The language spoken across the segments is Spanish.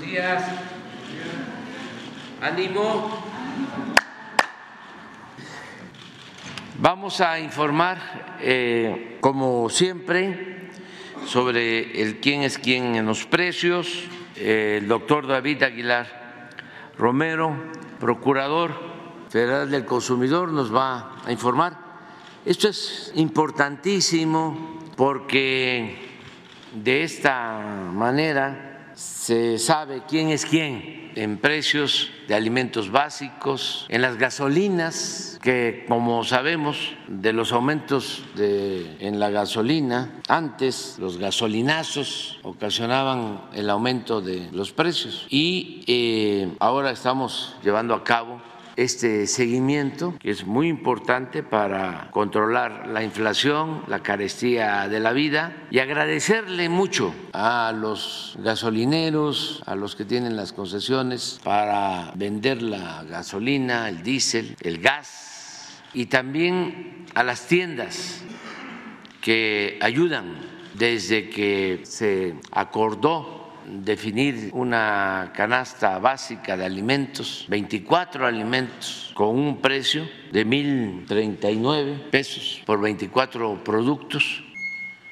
días. Ánimo. Vamos a informar, eh, como siempre, sobre el quién es quién en los precios. el doctor David Aguilar Romero, procurador federal del consumidor, nos va a informar. Esto es importantísimo porque de esta manera se sabe quién es quién en precios de alimentos básicos, en las gasolinas, que como sabemos de los aumentos de, en la gasolina, antes los gasolinazos ocasionaban el aumento de los precios. Y eh, ahora estamos llevando a cabo este seguimiento, que es muy importante para controlar la inflación, la carestía de la vida, y agradecerle mucho a los gasolineros, a los que tienen las concesiones para vender la gasolina, el diésel, el gas, y también a las tiendas que ayudan desde que se acordó definir una canasta básica de alimentos, 24 alimentos con un precio de 1.039 pesos por 24 productos.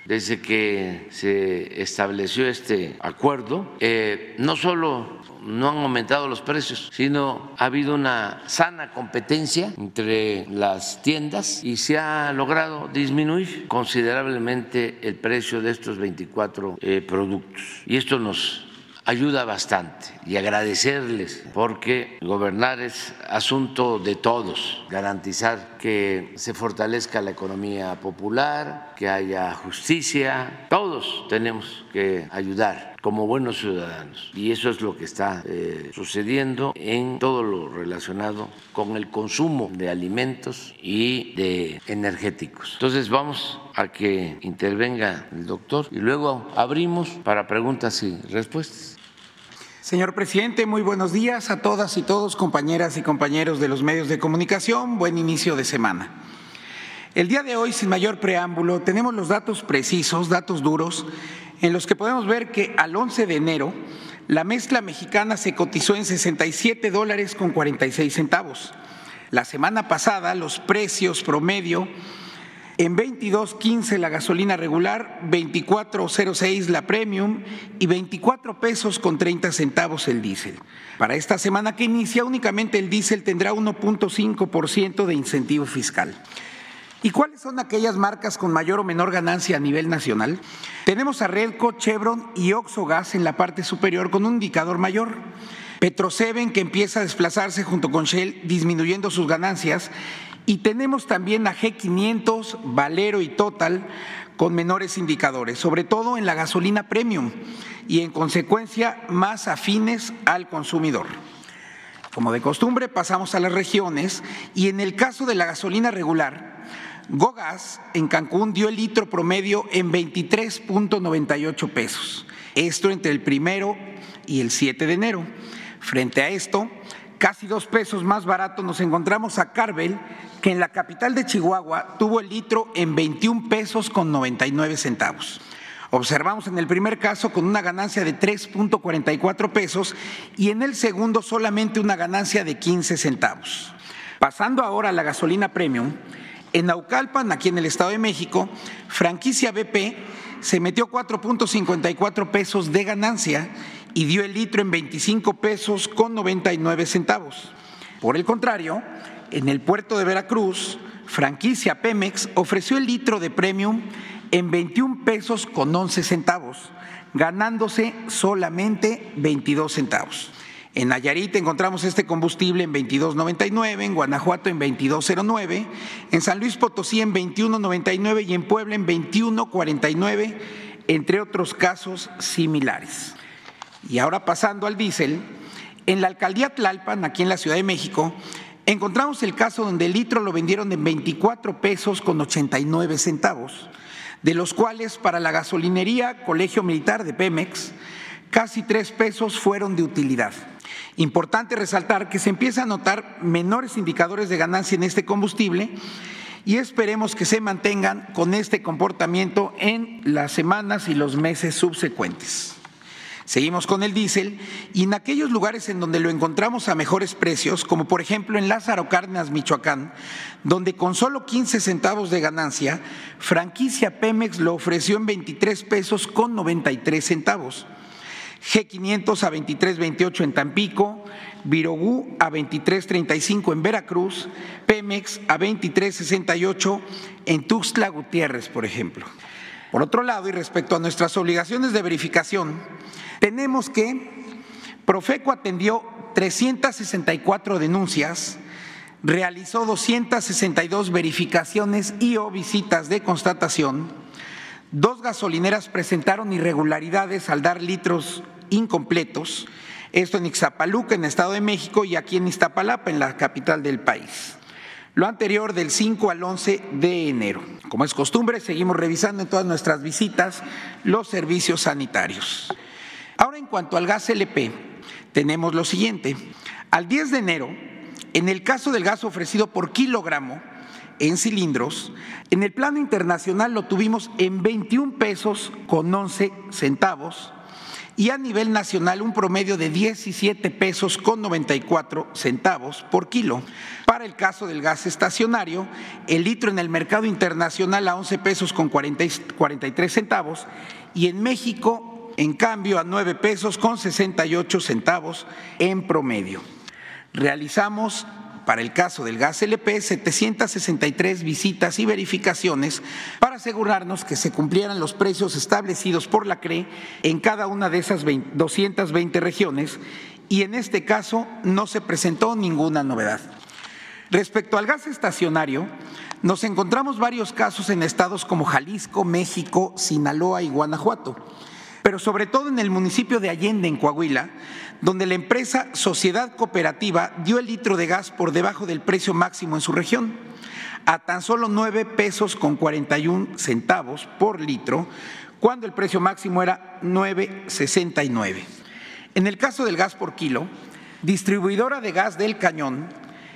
Desde que se estableció este acuerdo, eh, no solo no han aumentado los precios, sino ha habido una sana competencia entre las tiendas y se ha logrado disminuir considerablemente el precio de estos 24 eh, productos. Y esto nos ayuda bastante y agradecerles porque gobernar es asunto de todos, garantizar que se fortalezca la economía popular, que haya justicia, todos tenemos que ayudar como buenos ciudadanos. Y eso es lo que está eh, sucediendo en todo lo relacionado con el consumo de alimentos y de energéticos. Entonces vamos a que intervenga el doctor y luego abrimos para preguntas y respuestas. Señor presidente, muy buenos días a todas y todos, compañeras y compañeros de los medios de comunicación. Buen inicio de semana. El día de hoy, sin mayor preámbulo, tenemos los datos precisos, datos duros, en los que podemos ver que al 11 de enero la mezcla mexicana se cotizó en 67 dólares con 46 centavos. La semana pasada los precios promedio en 22.15 la gasolina regular, 24.06 la premium y 24 pesos con 30 centavos el diésel. Para esta semana que inicia únicamente el diésel tendrá 1.5% de incentivo fiscal. ¿Y cuáles son aquellas marcas con mayor o menor ganancia a nivel nacional? Tenemos a Redco, Chevron y Oxogas en la parte superior con un indicador mayor. Petroseven que empieza a desplazarse junto con Shell disminuyendo sus ganancias y tenemos también a G500, Valero y Total con menores indicadores, sobre todo en la gasolina premium y en consecuencia más afines al consumidor. Como de costumbre pasamos a las regiones y en el caso de la gasolina regular, Gogas en Cancún dio el litro promedio en 23.98 pesos, esto entre el primero y el 7 de enero. Frente a esto, casi dos pesos más barato nos encontramos a Carvel que en la capital de Chihuahua tuvo el litro en 21 pesos con 99 centavos. Observamos en el primer caso con una ganancia de 3.44 pesos y en el segundo solamente una ganancia de 15 centavos. Pasando ahora a la gasolina premium, en Naucalpan, aquí en el Estado de México, franquicia BP se metió 4.54 pesos de ganancia y dio el litro en 25 pesos con 99 centavos. Por el contrario, en el puerto de Veracruz, franquicia Pemex ofreció el litro de premium en 21 pesos con 11 centavos, ganándose solamente 22 centavos. En Nayarit encontramos este combustible en 22.99, en Guanajuato en 22.09, en San Luis Potosí en 21.99 y en Puebla en 21.49, entre otros casos similares. Y ahora pasando al diésel, en la alcaldía Tlalpan, aquí en la Ciudad de México, encontramos el caso donde el litro lo vendieron en 24 pesos con 89 centavos, de los cuales para la gasolinería Colegio Militar de Pemex, casi tres pesos fueron de utilidad. Importante resaltar que se empieza a notar menores indicadores de ganancia en este combustible y esperemos que se mantengan con este comportamiento en las semanas y los meses subsecuentes. Seguimos con el diésel y en aquellos lugares en donde lo encontramos a mejores precios, como por ejemplo en Lázaro Cárdenas, Michoacán, donde con solo 15 centavos de ganancia, franquicia Pemex lo ofreció en 23 pesos con 93 centavos. G500 a 23.28 en Tampico, Virogú a 23.35 en Veracruz, Pemex a 23.68 en Tuxtla Gutiérrez, por ejemplo. Por otro lado, y respecto a nuestras obligaciones de verificación, tenemos que Profeco atendió 364 denuncias, realizó 262 verificaciones y o visitas de constatación, dos gasolineras presentaron irregularidades al dar litros incompletos, esto en Ixapaluca, en Estado de México, y aquí en Iztapalapa, en la capital del país. Lo anterior del 5 al 11 de enero. Como es costumbre, seguimos revisando en todas nuestras visitas los servicios sanitarios. Ahora, en cuanto al gas LP, tenemos lo siguiente. Al 10 de enero, en el caso del gas ofrecido por kilogramo en cilindros, en el plano internacional lo tuvimos en 21 pesos con 11 centavos y a nivel nacional un promedio de 17 pesos con 94 centavos por kilo. Para el caso del gas estacionario, el litro en el mercado internacional a 11 pesos con 43 centavos y en México en cambio a 9 pesos con 68 centavos en promedio. Realizamos para el caso del gas LP 763 visitas y verificaciones para asegurarnos que se cumplieran los precios establecidos por la CRE en cada una de esas 220 regiones y en este caso no se presentó ninguna novedad. Respecto al gas estacionario, nos encontramos varios casos en estados como Jalisco, México, Sinaloa y Guanajuato pero sobre todo en el municipio de Allende, en Coahuila, donde la empresa Sociedad Cooperativa dio el litro de gas por debajo del precio máximo en su región, a tan solo 9 pesos con 41 centavos por litro, cuando el precio máximo era 9,69. En el caso del gas por kilo, distribuidora de gas del Cañón,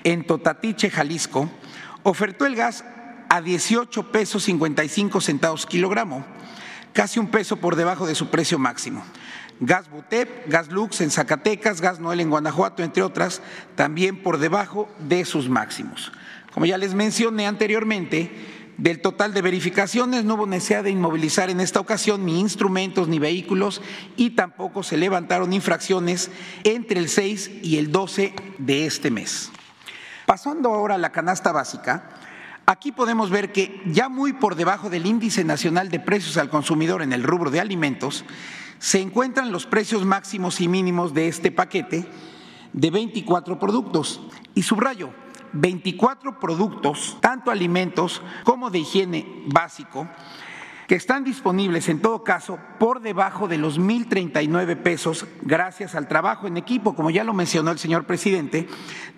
en Totatiche, Jalisco, ofertó el gas a 18 pesos 55 centavos kilogramo casi un peso por debajo de su precio máximo. Gas Butep, Gas Lux en Zacatecas, Gas Noel en Guanajuato, entre otras, también por debajo de sus máximos. Como ya les mencioné anteriormente, del total de verificaciones no hubo necesidad de inmovilizar en esta ocasión ni instrumentos ni vehículos y tampoco se levantaron infracciones entre el 6 y el 12 de este mes. Pasando ahora a la canasta básica, Aquí podemos ver que ya muy por debajo del índice nacional de precios al consumidor en el rubro de alimentos, se encuentran los precios máximos y mínimos de este paquete de 24 productos. Y subrayo, 24 productos, tanto alimentos como de higiene básico, que están disponibles en todo caso por debajo de los 1.039 pesos gracias al trabajo en equipo, como ya lo mencionó el señor presidente,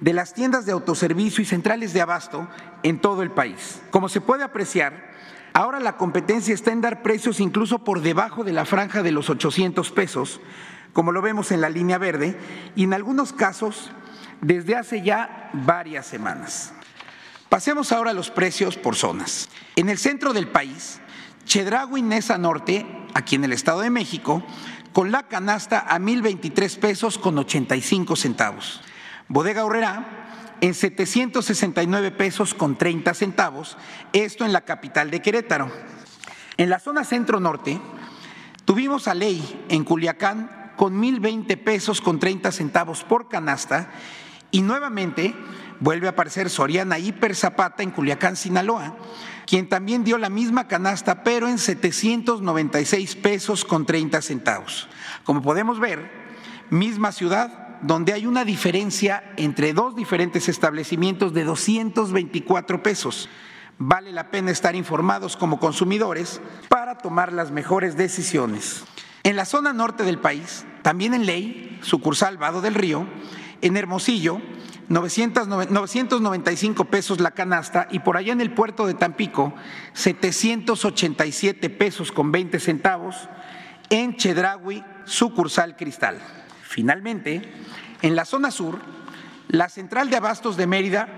de las tiendas de autoservicio y centrales de abasto en todo el país. Como se puede apreciar, ahora la competencia está en dar precios incluso por debajo de la franja de los 800 pesos, como lo vemos en la línea verde, y en algunos casos desde hace ya varias semanas. Pasemos ahora a los precios por zonas. En el centro del país, Chedragui Nesa Norte, aquí en el Estado de México, con la canasta a 1.023 pesos con 85 centavos. Bodega Horrera en 769 pesos con 30 centavos, esto en la capital de Querétaro. En la zona centro-norte tuvimos a Ley en Culiacán con 1.020 pesos con 30 centavos por canasta y nuevamente vuelve a aparecer Soriana Hiper Zapata en Culiacán, Sinaloa, quien también dio la misma canasta, pero en 796 pesos con 30 centavos. Como podemos ver, misma ciudad, donde hay una diferencia entre dos diferentes establecimientos de 224 pesos. Vale la pena estar informados como consumidores para tomar las mejores decisiones. En la zona norte del país, también en Ley, sucursal Vado del Río, en Hermosillo, 995 pesos la canasta y por allá en el puerto de Tampico 787 pesos con 20 centavos en Chedraui, sucursal Cristal. Finalmente, en la zona sur, la central de abastos de Mérida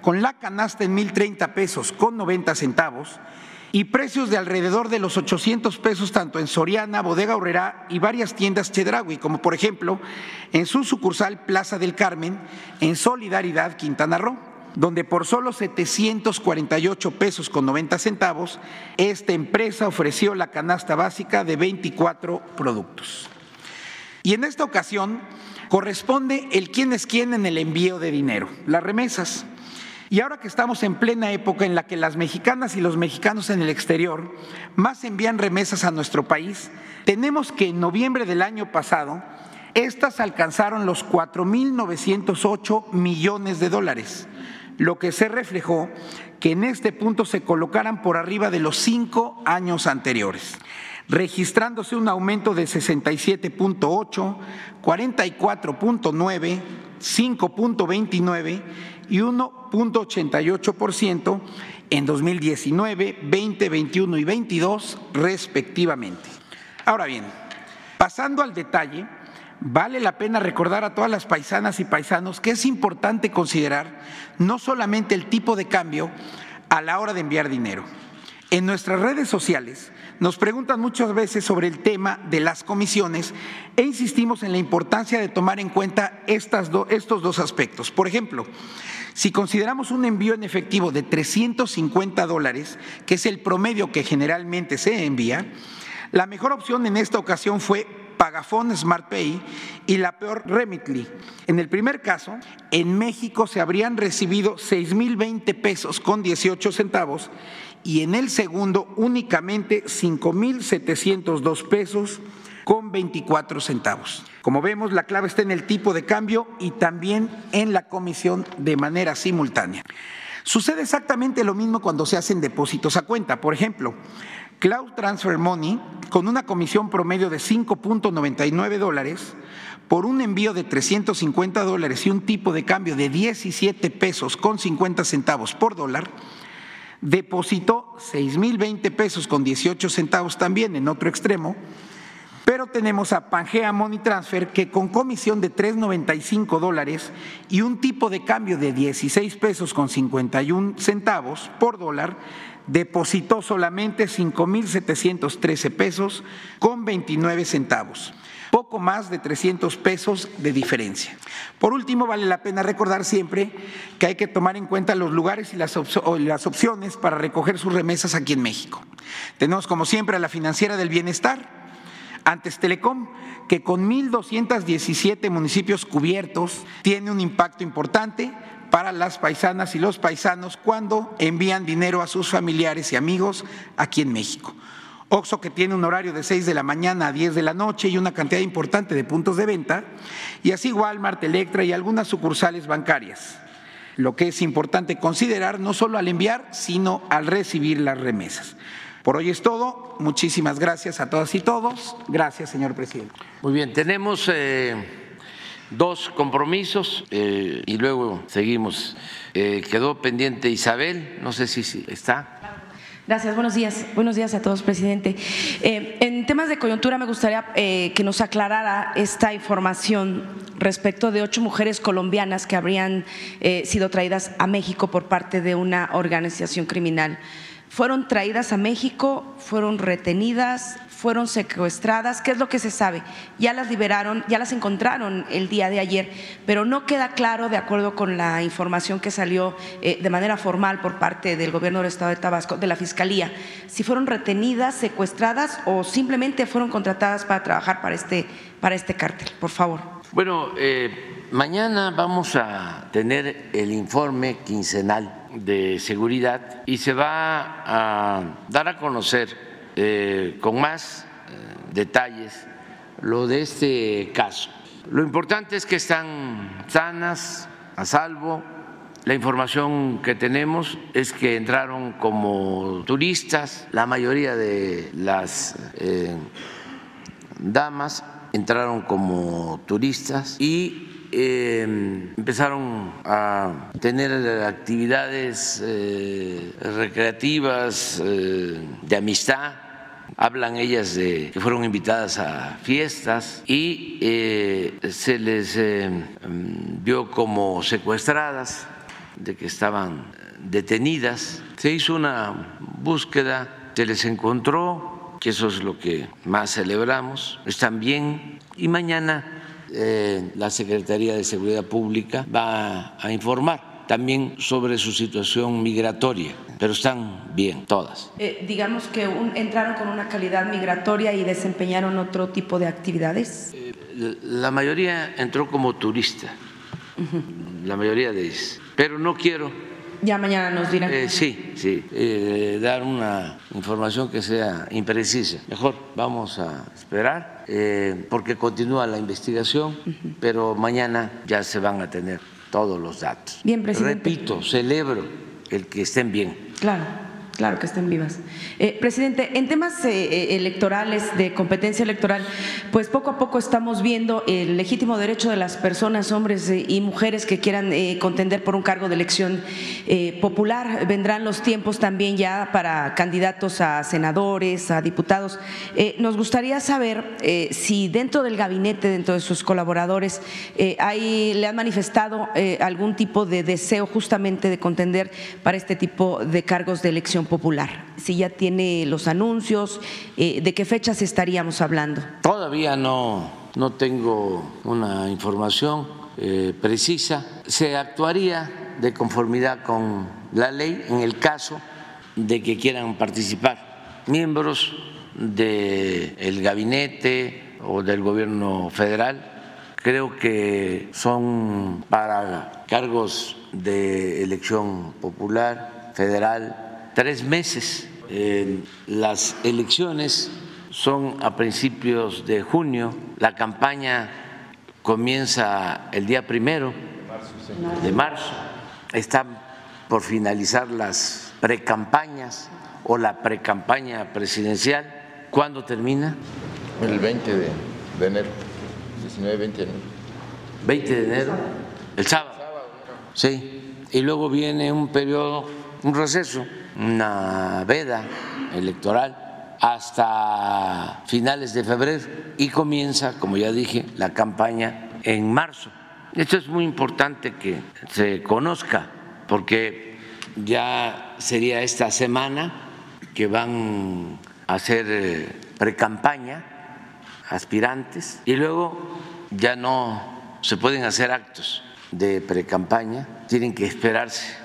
con la canasta en 1.030 pesos con 90 centavos y precios de alrededor de los 800 pesos tanto en Soriana, Bodega Horrera y varias tiendas Chedraui, como por ejemplo en su sucursal Plaza del Carmen, en Solidaridad, Quintana Roo donde por solo 748 pesos con 90 centavos, esta empresa ofreció la canasta básica de 24 productos. Y en esta ocasión corresponde el quién es quién en el envío de dinero, las remesas. Y ahora que estamos en plena época en la que las mexicanas y los mexicanos en el exterior más envían remesas a nuestro país, tenemos que en noviembre del año pasado, estas alcanzaron los 4.908 millones de dólares, lo que se reflejó que en este punto se colocaran por arriba de los cinco años anteriores registrándose un aumento de 67.8, 44.9, 5.29 y 1.88% en 2019, 20, 21 y 22 respectivamente. Ahora bien, pasando al detalle, vale la pena recordar a todas las paisanas y paisanos que es importante considerar no solamente el tipo de cambio a la hora de enviar dinero. En nuestras redes sociales nos preguntan muchas veces sobre el tema de las comisiones e insistimos en la importancia de tomar en cuenta estos dos aspectos. Por ejemplo, si consideramos un envío en efectivo de 350 dólares, que es el promedio que generalmente se envía, la mejor opción en esta ocasión fue Pagafón Smart Pay y la peor Remitly. En el primer caso, en México se habrían recibido 6.020 pesos con 18 centavos y en el segundo únicamente 5.702 pesos con 24 centavos. Como vemos, la clave está en el tipo de cambio y también en la comisión de manera simultánea. Sucede exactamente lo mismo cuando se hacen depósitos a cuenta. Por ejemplo, Cloud Transfer Money, con una comisión promedio de 5.99 dólares, por un envío de 350 dólares y un tipo de cambio de 17 pesos con 50 centavos por dólar, depositó 6.020 pesos con 18 centavos también en otro extremo, pero tenemos a Pangea Money Transfer que con comisión de 3.95 dólares y un tipo de cambio de 16 pesos con 51 centavos por dólar, depositó solamente 5.713 pesos con 29 centavos poco más de 300 pesos de diferencia. Por último, vale la pena recordar siempre que hay que tomar en cuenta los lugares y las, opciones para recoger sus remesas aquí en México. Tenemos como siempre a la financiera del bienestar, antes Telecom, que con 1.217 municipios cubiertos tiene un impacto importante para las paisanas y los paisanos cuando envían dinero a sus familiares y amigos aquí en México. Oxo que tiene un horario de 6 de la mañana a 10 de la noche y una cantidad importante de puntos de venta, y así Walmart, Electra y algunas sucursales bancarias. Lo que es importante considerar no solo al enviar, sino al recibir las remesas. Por hoy es todo. Muchísimas gracias a todas y todos. Gracias, señor presidente. Muy bien, tenemos eh, dos compromisos eh, y luego seguimos. Eh, quedó pendiente Isabel, no sé si está. Gracias, buenos días. Buenos días a todos, presidente. Eh, en temas de coyuntura me gustaría eh, que nos aclarara esta información respecto de ocho mujeres colombianas que habrían eh, sido traídas a México por parte de una organización criminal. ¿Fueron traídas a México? ¿Fueron retenidas? Fueron secuestradas, ¿qué es lo que se sabe? Ya las liberaron, ya las encontraron el día de ayer, pero no queda claro, de acuerdo con la información que salió eh, de manera formal por parte del gobierno del Estado de Tabasco, de la Fiscalía, si fueron retenidas, secuestradas o simplemente fueron contratadas para trabajar para este, para este cártel. Por favor. Bueno, eh, mañana vamos a tener el informe quincenal de seguridad y se va a dar a conocer eh, con más eh, detalles lo de este caso. Lo importante es que están sanas, a salvo. La información que tenemos es que entraron como turistas, la mayoría de las eh, damas entraron como turistas y empezaron a tener actividades recreativas de amistad Hablan ellas de que fueron invitadas a fiestas y eh, se les eh, vio como secuestradas, de que estaban detenidas. Se hizo una búsqueda se les encontró, que eso es lo que más celebramos, están bien. Y mañana eh, la Secretaría de Seguridad Pública va a informar también sobre su situación migratoria, pero están bien todas. Eh, digamos que entraron con una calidad migratoria y desempeñaron otro tipo de actividades. Eh, la mayoría entró como turista, la mayoría de ellos, pero no quiero ya mañana nos dirán. Eh, sí, sí, eh, dar una información que sea imprecisa. Mejor vamos a esperar porque continúa la investigación, pero mañana ya se van a tener todos los datos. Bien, presidente. Repito, celebro el que estén bien. Claro. Claro que estén vivas. Eh, presidente, en temas eh, eh, electorales, de competencia electoral, pues poco a poco estamos viendo el legítimo derecho de las personas, hombres y mujeres que quieran contender por un cargo de elección popular. Vendrán los tiempos también ya para candidatos a senadores, a diputados. nos gustaría saber si dentro del gabinete, dentro de sus colaboradores, le han manifestado algún tipo de deseo justamente de contender para este tipo de cargos de elección Popular? Si ya tiene los anuncios, eh, ¿de qué fechas estaríamos hablando? Todavía no, no tengo una información eh, precisa. Se actuaría de conformidad con la ley en el caso de que quieran participar miembros del gabinete o del gobierno federal. Creo que son para cargos de elección popular, federal, tres meses. las elecciones son a principios de junio, la campaña comienza el día primero de marzo, están por finalizar las precampañas o la precampaña presidencial. ¿Cuándo termina? El 20 de, enero, 19, 20 de enero. 20 de enero, el sábado. Sí, y luego viene un periodo, un receso una veda electoral hasta finales de febrero y comienza, como ya dije, la campaña en marzo. Esto es muy importante que se conozca porque ya sería esta semana que van a hacer eh, precampaña aspirantes y luego ya no se pueden hacer actos de precampaña, tienen que esperarse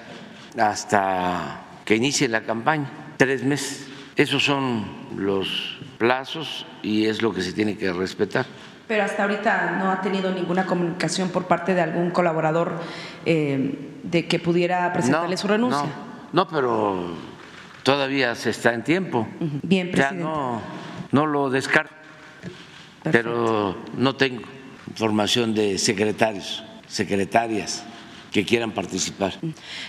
hasta que inicie la campaña, tres meses. Esos son los plazos y es lo que se tiene que respetar. Pero hasta ahorita no ha tenido ninguna comunicación por parte de algún colaborador eh, de que pudiera presentarle su renuncia. No, no, pero todavía se está en tiempo. Bien, presidente. Ya no, no lo descarto, pero no tengo información de secretarios, secretarias que quieran participar.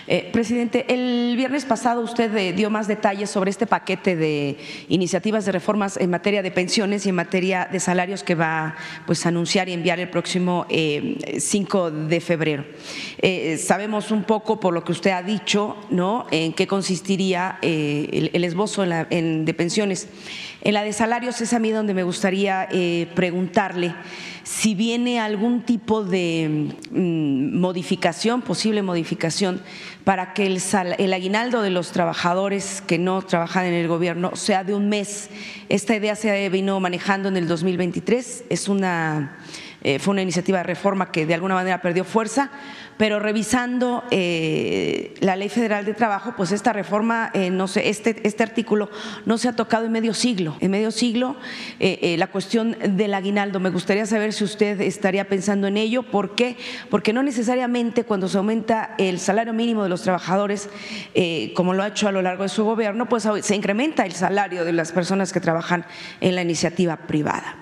Eh, presidente, el viernes pasado usted eh, dio más detalles sobre este paquete de iniciativas de reformas en materia de pensiones y en materia de salarios que va pues, a anunciar y enviar el próximo 5 eh, de febrero. sabemos un poco por lo que usted ha dicho, ¿no? En qué consistiría el, esbozo de pensiones. En la de salarios es a mí donde me gustaría preguntarle si viene algún tipo de mm, modificación, posible modificación, para que el, aguinaldo de los trabajadores que no trabajan en el gobierno sea de un mes. Esta idea se vino manejando en el 2023, es una, eh, fue una iniciativa de reforma que de alguna manera perdió fuerza, pero revisando eh, la Ley Federal de Trabajo, pues esta reforma, eh, no sé, este, este artículo no se ha tocado en medio siglo. En medio siglo, la cuestión del aguinaldo, me gustaría saber si usted estaría pensando en ello. ¿Por qué? Porque no necesariamente cuando se aumenta el salario mínimo de los trabajadores, como lo ha hecho a lo largo de su gobierno, pues se incrementa el salario de las personas que trabajan en la iniciativa privada.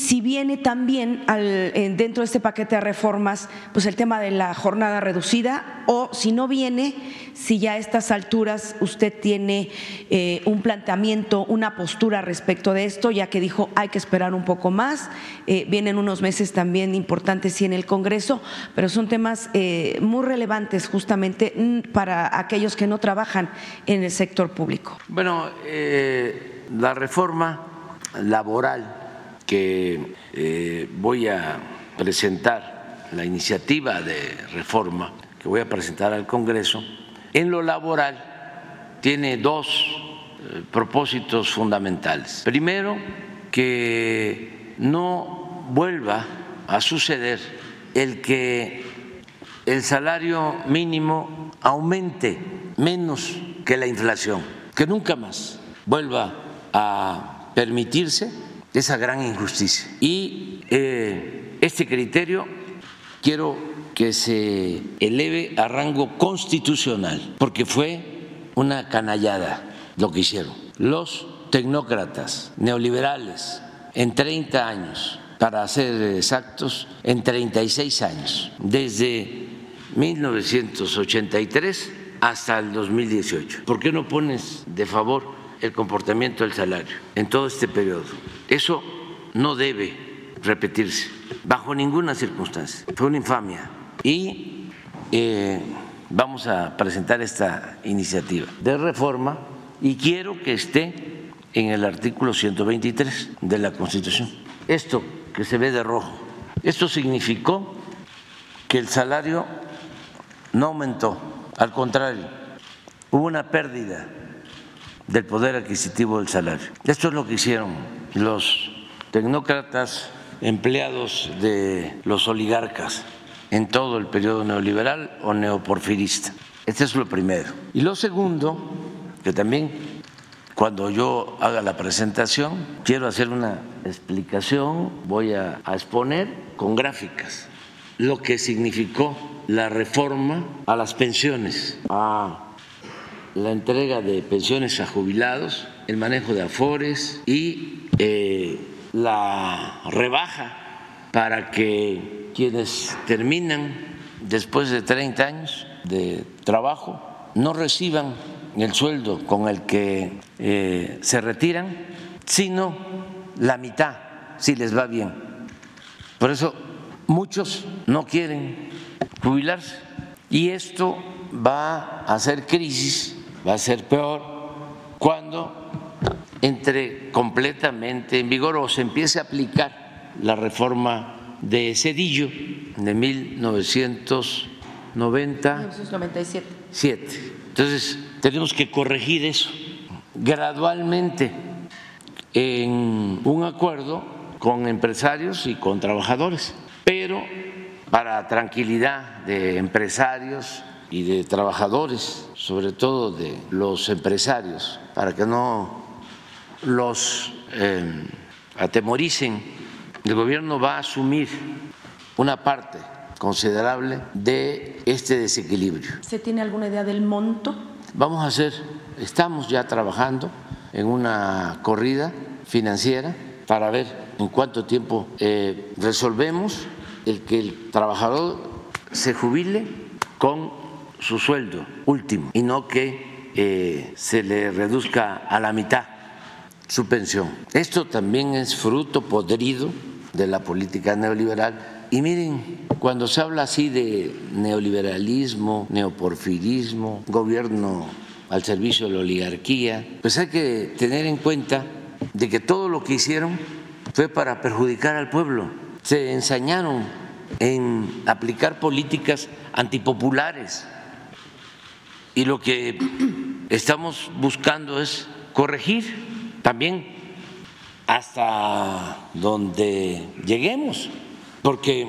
Si viene también dentro de este paquete de reformas, pues el tema de la jornada reducida, o si no viene, si ya a estas alturas usted tiene eh, un planteamiento, una postura respecto de esto, ya que dijo hay que esperar un poco más, eh, vienen unos meses también importantes sí en el Congreso, pero son temas eh, muy relevantes justamente mm, para aquellos que no trabajan en el sector público. Bueno, la reforma laboral que eh, voy a presentar, la iniciativa de reforma que voy a presentar al Congreso, en lo laboral tiene dos eh, propósitos fundamentales. Primero, que no vuelva a suceder el que el salario mínimo aumente menos que la inflación, que nunca más vuelva a permitirse esa gran injusticia. Y eh, este criterio quiero que se eleve a rango constitucional, porque fue una canallada lo que hicieron. Los tecnócratas neoliberales en 30 años, para ser exactos, en 36 años, desde 1983 hasta el 2018. ¿Por qué no pones de favor el comportamiento del salario en todo este periodo? Eso no debe repetirse bajo ninguna circunstancia. Fue una infamia. Y eh, vamos a presentar esta iniciativa de reforma y quiero que esté en el artículo 123 de la Constitución. Esto que se ve de rojo, esto significó que el salario no aumentó, al contrario, hubo una pérdida del poder adquisitivo del salario. Esto es lo que hicieron los tecnócratas empleados de los oligarcas en todo el periodo neoliberal o neoporfirista. Este es lo primero. Y lo segundo, que también cuando yo haga la presentación quiero hacer una explicación, voy a, exponer con gráficas lo que significó la reforma a las pensiones, a la entrega de pensiones a jubilados, el manejo de afores y eh, la rebaja para que quienes terminan después de 30 años de trabajo no reciban el sueldo con el que eh, se retiran, sino la mitad si les va bien. Por eso muchos no quieren jubilarse y esto va a ser crisis, va a ser peor cuando entre completamente en vigor o se empiece a aplicar la reforma de Cedillo de 1997. Entonces, tenemos que corregir eso. Gradualmente en un acuerdo con empresarios y con trabajadores, pero para tranquilidad de empresarios y de trabajadores, sobre todo de los empresarios, para que no los eh, atemoricen, el gobierno va a asumir una parte considerable de este desequilibrio. ¿Se tiene alguna idea del monto? Vamos a hacer, estamos ya trabajando en una corrida financiera para ver en cuánto tiempo eh, resolvemos el que el trabajador se jubile con su sueldo último y no que eh, se le reduzca a la mitad su pensión. Esto también es fruto podrido de la política neoliberal. Y miren, cuando se habla así de neoliberalismo, neoporfirismo, gobierno al servicio de la oligarquía, pues hay que tener en cuenta de que todo lo que hicieron fue para perjudicar al pueblo. Se ensañaron en aplicar políticas antipopulares y lo que estamos buscando es corregir también hasta donde lleguemos, porque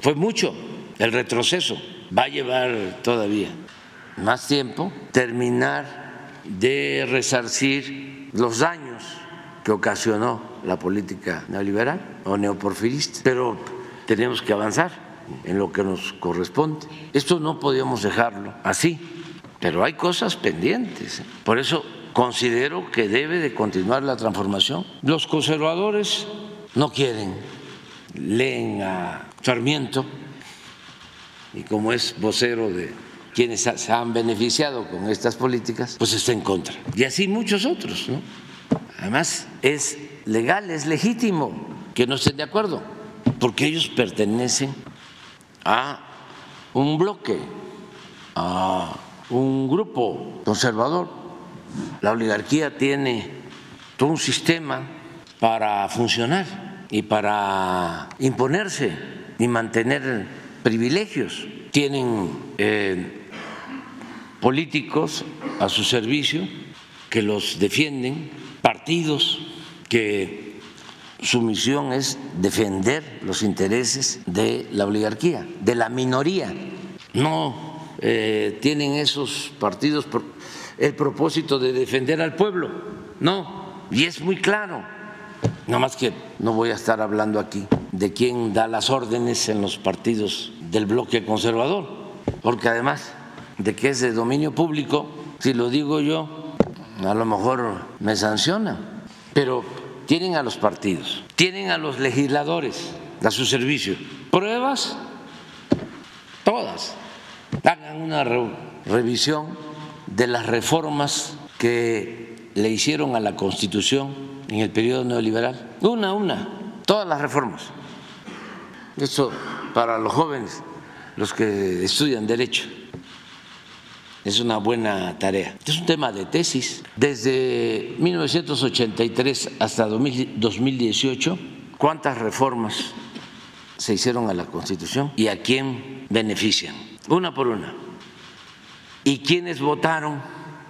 fue mucho el retroceso, va a llevar todavía más tiempo terminar de resarcir los daños que ocasionó la política neoliberal o neoporfirista, pero tenemos que avanzar en lo que nos corresponde. Esto no podíamos dejarlo así, pero hay cosas pendientes. Por eso considero que debe de continuar la transformación. Los conservadores no quieren, leen a Sarmiento y como es vocero de quienes se han beneficiado con estas políticas, pues está en contra. Y así muchos otros. ¿no? Además, es legal, es legítimo que no estén de acuerdo, porque ellos pertenecen a un bloque, a un grupo conservador la oligarquía tiene todo un sistema para funcionar y para imponerse y mantener privilegios. Tienen eh, políticos a su servicio que los defienden, partidos que su misión es defender los intereses de la oligarquía, de la minoría. No eh, tienen esos partidos el propósito de defender al pueblo, no, y es muy claro. Nada más que no voy a estar hablando aquí de quién da las órdenes en los partidos del bloque conservador, porque además de que es de dominio público, si lo digo yo, a lo mejor me sancionan, pero tienen a los partidos, tienen a los legisladores a su servicio. ¿Pruebas? Todas. Hagan una revisión de las reformas que le hicieron a la Constitución en el periodo neoliberal. Una a una, todas las reformas. Eso para los jóvenes, los que estudian derecho es una buena tarea. Es un tema de tesis. Desde 1983 hasta 2018, ¿cuántas reformas se hicieron a la Constitución y a quién benefician? Una por una. ¿Y quiénes votaron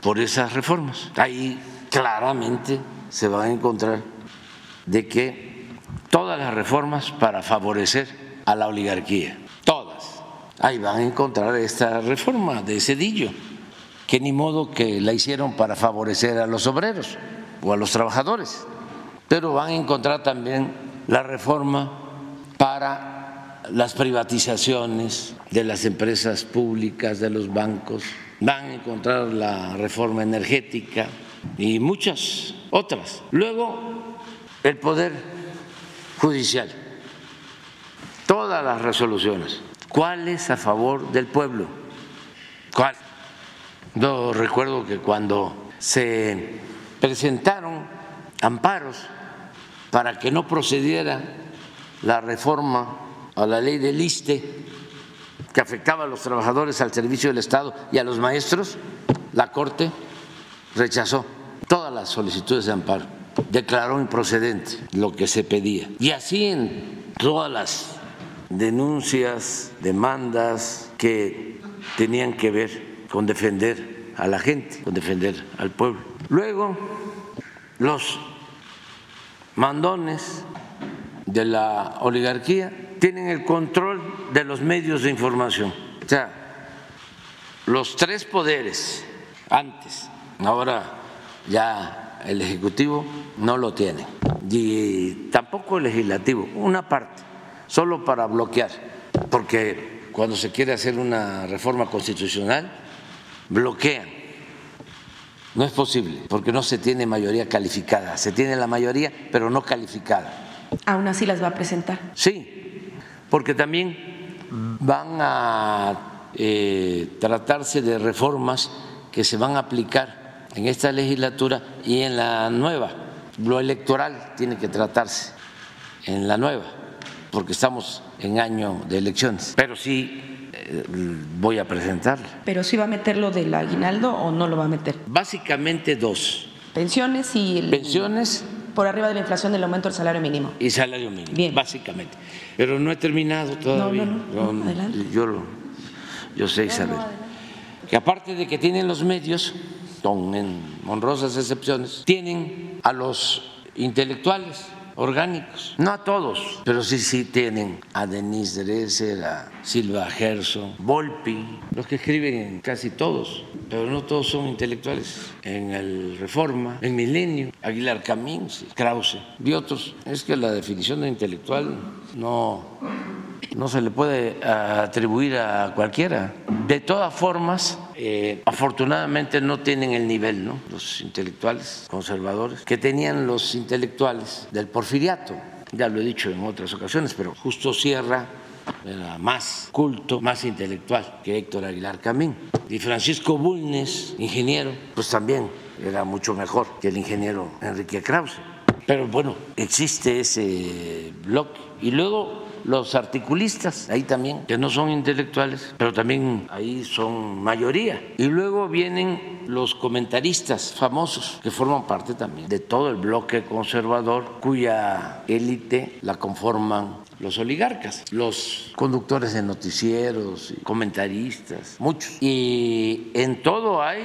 por esas reformas? Ahí claramente se va a encontrar de que todas las reformas para favorecer a la oligarquía, todas. Ahí van a encontrar esta reforma de Cedillo que ni modo que la hicieron para favorecer a los obreros o a los trabajadores, pero van a encontrar también la reforma para las privatizaciones de las empresas públicas, de los bancos, van a encontrar la reforma energética y muchas otras. Luego, el Poder Judicial, todas las resoluciones, ¿cuáles a favor del pueblo? ¿Cuál? Yo recuerdo que cuando se presentaron amparos para que no procediera la reforma a la ley del ISTE que afectaba a los trabajadores al servicio del Estado y a los maestros, la Corte rechazó todas las solicitudes de amparo, declaró improcedente lo que se pedía. Y así en todas las denuncias, demandas que tenían que ver con defender a la gente, con defender al pueblo. Luego, los mandones de la oligarquía tienen el control de los medios de información. O sea, los tres poderes antes, ahora ya el Ejecutivo no lo tiene, y tampoco el Legislativo, una parte, solo para bloquear, porque cuando se quiere hacer una reforma constitucional, bloquean. No es posible, porque no se tiene mayoría calificada. Se tiene la mayoría, pero no calificada. Aún así las va a presentar. Sí, porque también van a eh, tratarse de reformas que se van a aplicar en esta legislatura y en la nueva. Lo electoral tiene que tratarse en la nueva, porque estamos en año de elecciones. Pero sí eh, voy a presentar. ¿Pero sí va a meter lo del aguinaldo o no lo va a meter? Básicamente dos. Pensiones y... El, Pensiones. Por arriba de la inflación del aumento del salario mínimo. Y salario mínimo, Bien. básicamente. Pero no he terminado todavía. No, no, adelante. Yo, yo sé, Isabel. que aparte de que tienen los medios, con honrosas excepciones, tienen a los intelectuales orgánicos. No a todos, pero sí, sí tienen a Denise Dresser, a Silva Gerson, Volpi, los que escriben casi todos, pero no todos son intelectuales. En el Reforma, en Milenio, Aguilar Camín, Krause y otros. Es que la definición de intelectual no, no se le puede atribuir a cualquiera. De todas formas, eh, afortunadamente no tienen el nivel, ¿no? Los intelectuales conservadores que tenían los intelectuales del porfiriato. Ya lo he dicho en otras ocasiones, pero justo Sierra era más culto, más intelectual que Héctor Aguilar Camín. Y Francisco Bulnes, ingeniero, pues también era mucho mejor que el ingeniero Enrique Krause. Pero bueno, existe ese bloque. Y luego los articulistas, ahí también, que no son intelectuales, pero también ahí son mayoría. Y luego vienen los comentaristas famosos, que forman parte también de todo el bloque conservador, cuya élite la conforman los oligarcas, los conductores de noticieros, comentaristas, muchos. Y en todo hay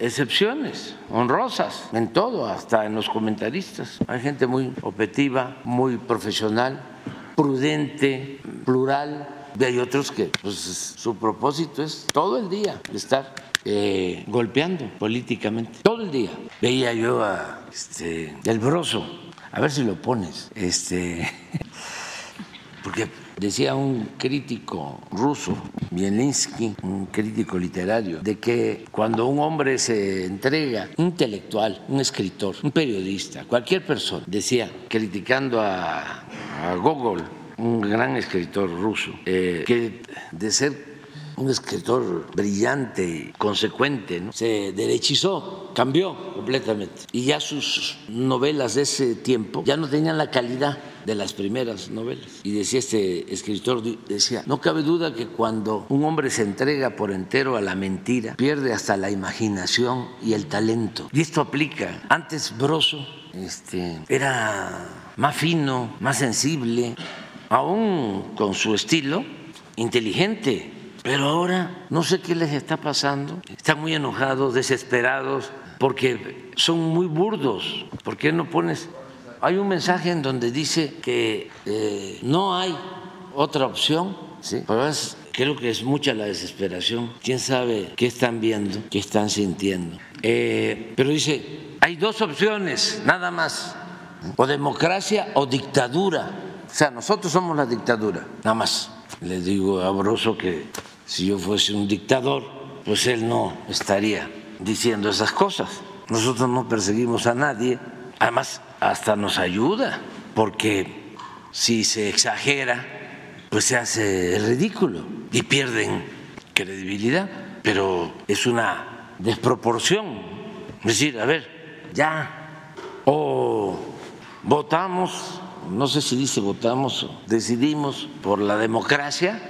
excepciones honrosas en todo, hasta en los comentaristas. Hay gente muy objetiva, muy profesional, prudente, plural. Y hay otros que pues, su propósito es todo el día estar eh, golpeando políticamente, todo el día. Veía yo a este, el broso, a ver si lo pones, este, porque Decía un crítico ruso, Bielinsky, un crítico literario, de que cuando un hombre se entrega, un intelectual, un escritor, un periodista, cualquier persona, decía, criticando a, Gogol, un gran escritor ruso, eh, que de ser un escritor brillante, y consecuente, se derechizó, cambió completamente. Y ya sus novelas de ese tiempo ya no tenían la calidad de las primeras novelas. Y decía este escritor, decía, no cabe duda que cuando un hombre se entrega por entero a la mentira, pierde hasta la imaginación y el talento. Y esto aplica. Antes Broso este, era más fino, más sensible, aún con su estilo, inteligente pero ahora no sé qué les está pasando. Están muy enojados, desesperados, porque son muy burdos. ¿Por qué no pones? Hay un mensaje en donde dice que eh, no hay otra opción, ¿sí? creo que es mucha la desesperación. ¿Quién sabe qué están viendo, qué están sintiendo? Eh, pero dice, hay dos opciones, nada más, o democracia o dictadura. O sea, nosotros somos la dictadura, nada más. Le digo a Broso que si yo fuese un dictador, pues él no estaría diciendo esas cosas. Nosotros no perseguimos a nadie, además hasta nos ayuda, porque si se exagera, pues se hace ridículo y pierden credibilidad, pero es una desproporción. Es decir, a ver, ya, o votamos, no sé si dice votamos, o decidimos por la democracia,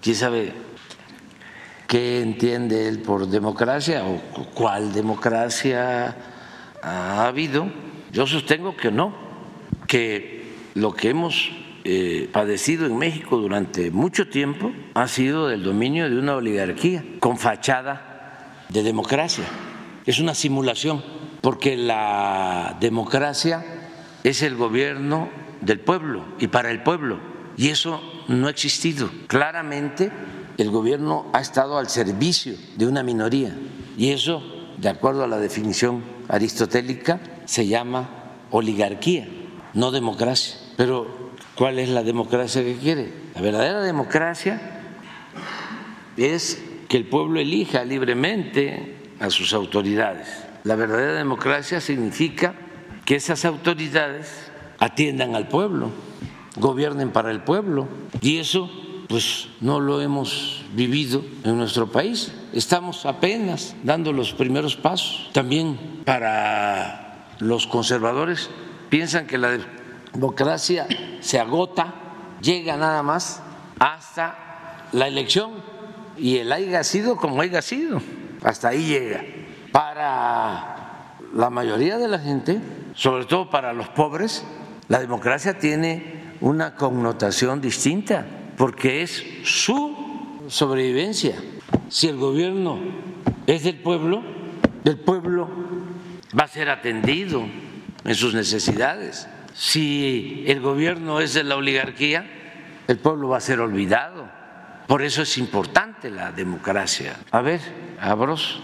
quién sabe ¿Qué entiende él por democracia o cuál democracia ha habido? Yo sostengo que no, que lo que hemos eh, padecido en México durante mucho tiempo ha sido del dominio de una oligarquía con fachada de democracia. Es una simulación, porque la democracia es el gobierno del pueblo y para el pueblo, y eso no ha existido. Claramente el gobierno ha estado al servicio de una minoría y eso, de acuerdo a la definición aristotélica, se llama oligarquía, no democracia. Pero, ¿cuál es la democracia que quiere? La verdadera democracia es que el pueblo elija libremente a sus autoridades. La verdadera democracia significa que esas autoridades atiendan al pueblo, gobiernen para el pueblo y eso pues no lo hemos vivido en nuestro país. Estamos apenas dando los primeros pasos. También para los conservadores piensan que la democracia se agota, llega nada más hasta la elección y el haya sido como haya sido, hasta ahí llega. Para la mayoría de la gente, sobre todo para los pobres, la democracia tiene una connotación distinta porque es su sobrevivencia. Si el gobierno es del pueblo, el pueblo va a ser atendido en sus necesidades. Si el gobierno es de la oligarquía, el pueblo va a ser olvidado. Por eso es importante la democracia. A ver, Abros.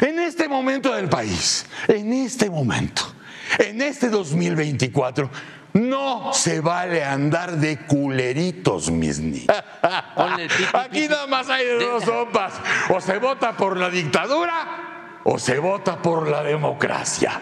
En este momento del país, en este momento, en este 2024, no se vale andar de culeritos, mis niños. Aquí nada más hay dos sopas. O se vota por la dictadura o se vota por la democracia.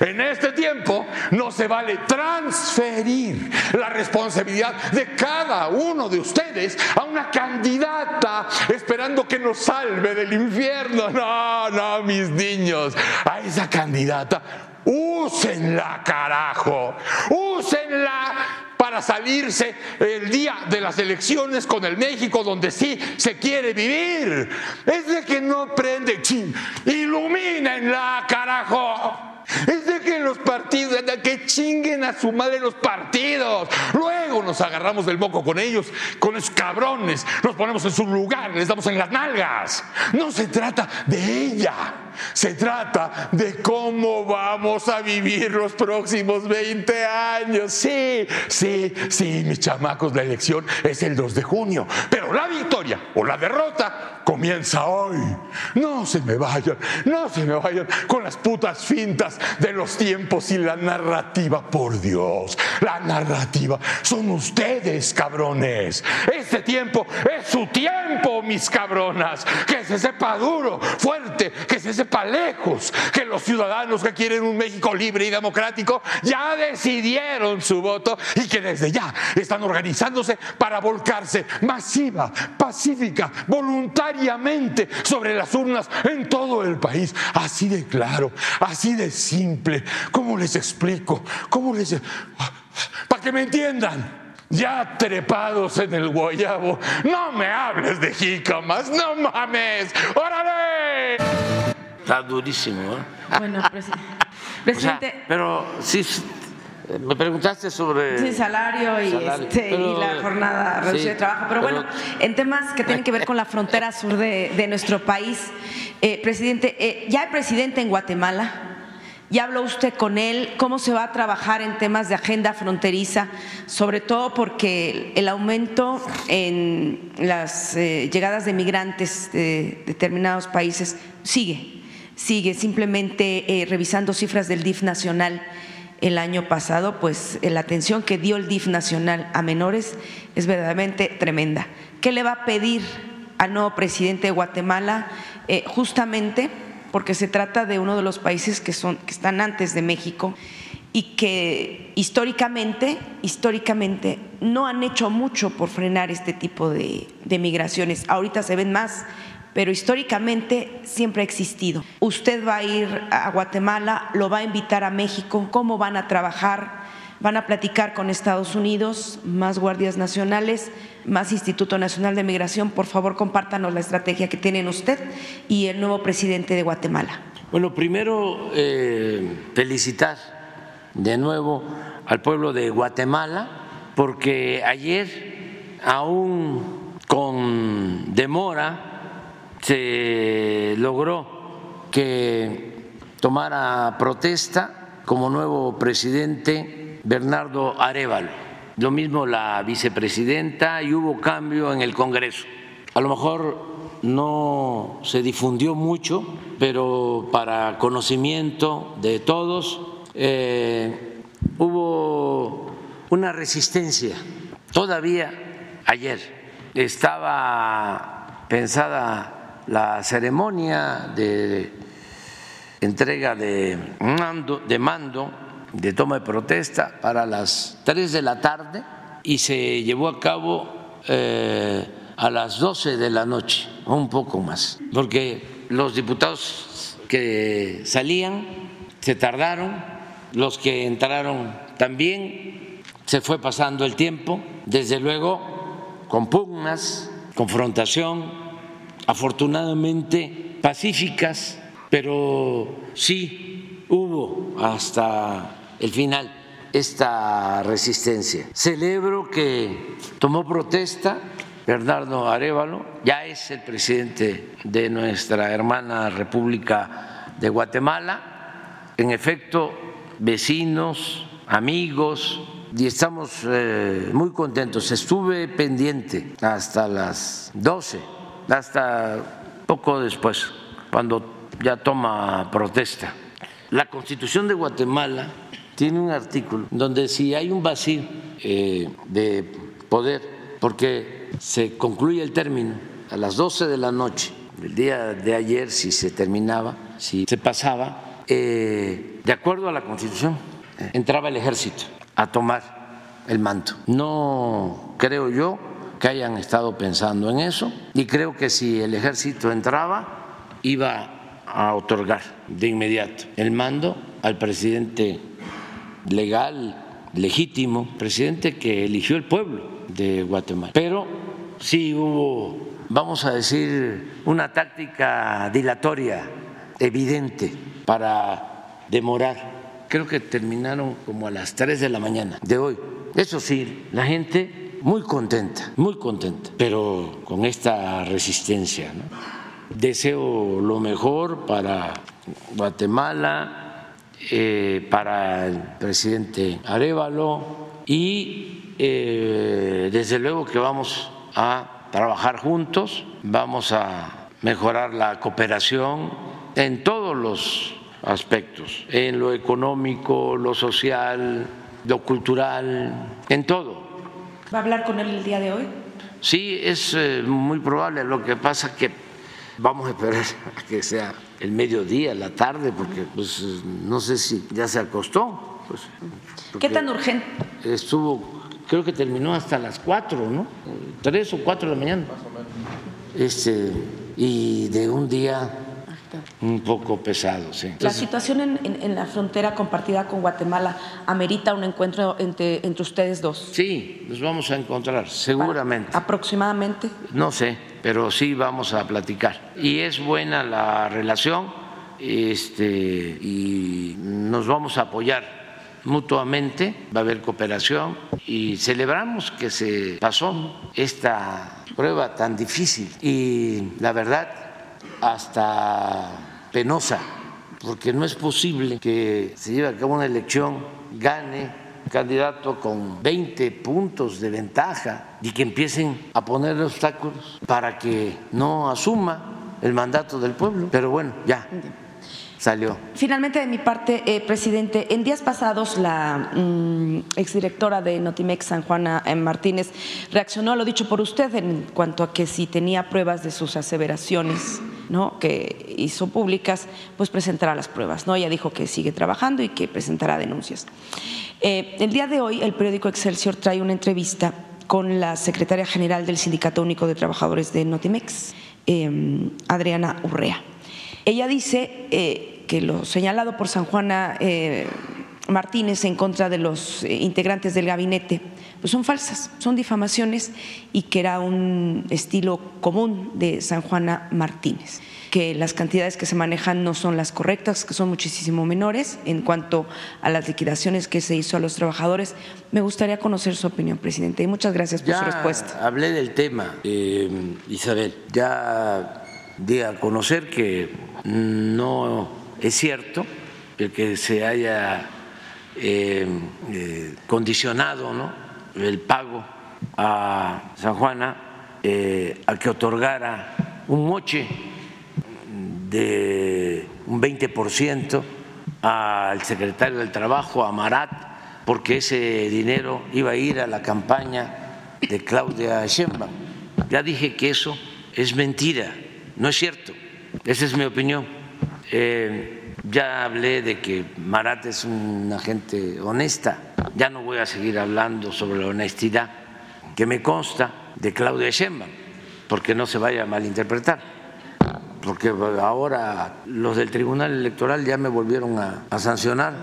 En este tiempo no se vale transferir la responsabilidad de cada uno de ustedes a una candidata esperando que nos salve del infierno. No, no, mis niños, a esa candidata úsenla, carajo, úsenla para salirse el día de las elecciones con el México donde sí se quiere vivir. Es de que no prende, ilumínenla, carajo. Es de que los partidos, de que chinguen a su madre los partidos. Luego nos agarramos del moco con ellos, con los cabrones, nos ponemos en su lugar, les damos en las nalgas. No se trata de ella, se trata de cómo vamos a vivir los próximos 20 años. Sí, sí, sí, mis chamacos, la elección es el 2 de junio, pero la victoria o la derrota comienza hoy. No se me vayan, no se me vayan con las putas fintas de los tiempos y la narrativa, por Dios. La narrativa son ustedes, cabrones. Este tiempo es su tiempo, mis cabronas. Que se sepa duro, fuerte, que se sepa lejos, que los ciudadanos que quieren un México libre y democrático ya decidieron su voto y que desde ya están organizándose para volcarse masiva, pacífica, voluntariamente sobre las urnas en todo el país. Así de claro, así de simple. ¿Cómo les explico? ¿Cómo les... Para que me entiendan. Ya trepados en el guayabo, no me hables de jícamas, no mames, órale. Está durísimo, ¿eh? Bueno, presi- O sea, presidente. pero sí, me preguntaste sobre... Sí, salario y, Salario, este, pero- y la jornada reducida sí, de trabajo. Pero, pero- bueno, en temas que tienen que ver con la frontera sur de, de nuestro país, eh, presidente, eh, ya hay presidente en Guatemala. ¿Ya habló usted con él? ¿Cómo se va a trabajar en temas de agenda fronteriza? Sobre todo porque el aumento en las eh, llegadas de migrantes de determinados países sigue, sigue. Simplemente eh, revisando cifras del DIF nacional el año pasado, pues eh, la atención que dio el DIF nacional a menores es verdaderamente tremenda. ¿Qué le va a pedir al nuevo presidente de Guatemala? Justamente porque se trata de uno de los países que, son, que están antes de México y que históricamente, históricamente no han hecho mucho por frenar este tipo de, de migraciones. Ahorita se ven más, pero históricamente siempre ha existido. Usted va a ir a Guatemala, lo va a invitar a México, ¿cómo van a trabajar? Van a platicar con Estados Unidos, más guardias nacionales, más Instituto Nacional de Migración. Por favor, compártanos la estrategia que tienen usted y el nuevo presidente de Guatemala. Bueno, primero eh, felicitar de nuevo al pueblo de Guatemala, porque ayer, aún con demora, se logró que tomara protesta como nuevo presidente Bernardo Arevalo. Lo mismo la vicepresidenta y hubo cambio en el Congreso. A lo mejor no se difundió mucho, pero para conocimiento de todos eh, hubo una resistencia. Todavía ayer estaba pensada la ceremonia de entrega de mando, de mando, de toma de protesta para las 3 de la tarde y se llevó a cabo eh, a las 12 de la noche, un poco más, porque los diputados que salían se tardaron, los que entraron también, se fue pasando el tiempo, desde luego con pugnas, confrontación, afortunadamente pacíficas, pero sí hubo hasta el final esta resistencia. Celebro que tomó protesta Bernardo Arevalo, ya es el presidente de nuestra hermana República de Guatemala. En efecto, vecinos, amigos, y estamos eh, muy contentos. Estuve pendiente hasta las 12, hasta poco después, cuando ya toma protesta. La Constitución de Guatemala tiene un artículo donde si hay un vacío eh, de poder, porque se concluye el término a las 12 de la noche, el día de ayer, si se terminaba, si se pasaba, eh, de acuerdo a la Constitución, eh, entraba el ejército a tomar el manto. No creo yo que hayan estado pensando en eso y creo que si el ejército entraba, iba a otorgar de inmediato el mando al presidente legal, legítimo, presidente que eligió el pueblo de Guatemala. Pero sí hubo, vamos a decir, una táctica dilatoria evidente para demorar. Creo que terminaron como a las 3 de la mañana de hoy. Eso sí, la gente muy contenta, muy contenta, pero con esta resistencia. Deseo lo mejor para Guatemala, eh, para el presidente Arevalo y eh, desde luego que vamos a trabajar juntos, vamos a mejorar la cooperación en todos los aspectos, en lo económico, lo social, lo cultural, en todo. ¿Va a hablar con él el día de hoy? Sí, es eh, muy probable. Lo que pasa que vamos a esperar a que sea el mediodía, la tarde, porque pues no sé si ya se acostó. Pues, ¿Qué tan urgente? Estuvo, creo que terminó hasta las cuatro, ¿no? Tres o cuatro de la mañana. Más o menos. Este, y de un día un poco pesado, sí. la situación en, la frontera compartida con Guatemala amerita un encuentro entre, entre ustedes dos. Sí, nos vamos a encontrar, seguramente. ¿Aproximadamente? No sé, pero sí vamos a platicar. Y es buena la relación este, y nos vamos a apoyar mutuamente, va a haber cooperación y celebramos que se pasó esta prueba tan difícil y la verdad hasta penosa, porque no es posible que se lleve a cabo una elección, gane un candidato con 20 puntos de ventaja y que empiecen a poner obstáculos para que no asuma el mandato del pueblo. Pero bueno, ya salió. Finalmente, de mi parte, eh, presidente, en días pasados la mm, exdirectora de Notimex, San Juana eh, Martínez, reaccionó a lo dicho por usted en cuanto a que si tenía pruebas de sus aseveraciones ¿no? que hizo públicas, pues presentará las pruebas. ¿no? Ella dijo que sigue trabajando y que presentará denuncias. Eh, el día de hoy, el periódico Excelsior trae una entrevista con la secretaria general del Sindicato Único de Trabajadores de Notimex, Adriana Urrea. Ella dice que lo señalado por San Juana eh, Martínez en contra de los eh, integrantes del gabinete, pues son falsas, son difamaciones y que era un estilo común de San Juana Martínez que las cantidades que se manejan no son las correctas, que son muchísimo menores en cuanto a las liquidaciones que se hizo a los trabajadores. Me gustaría conocer su opinión, presidente, y muchas gracias por su respuesta. Hablé del tema, eh, Isabel. Ya di a conocer que no es cierto que se haya eh, eh, condicionado el pago a San Juana eh, a que otorgara un moche de un 20% al secretario del Trabajo, a Marat, porque ese dinero iba a ir a la campaña de Claudia Sheinbaum. Ya dije que eso es mentira, no es cierto. Esa es mi opinión. Ya hablé de que Marat es una gente honesta, ya no voy a seguir hablando sobre la honestidad que me consta de Claudia Sheinbaum, porque no se vaya a malinterpretar, porque ahora los del Tribunal Electoral ya me volvieron a, sancionar,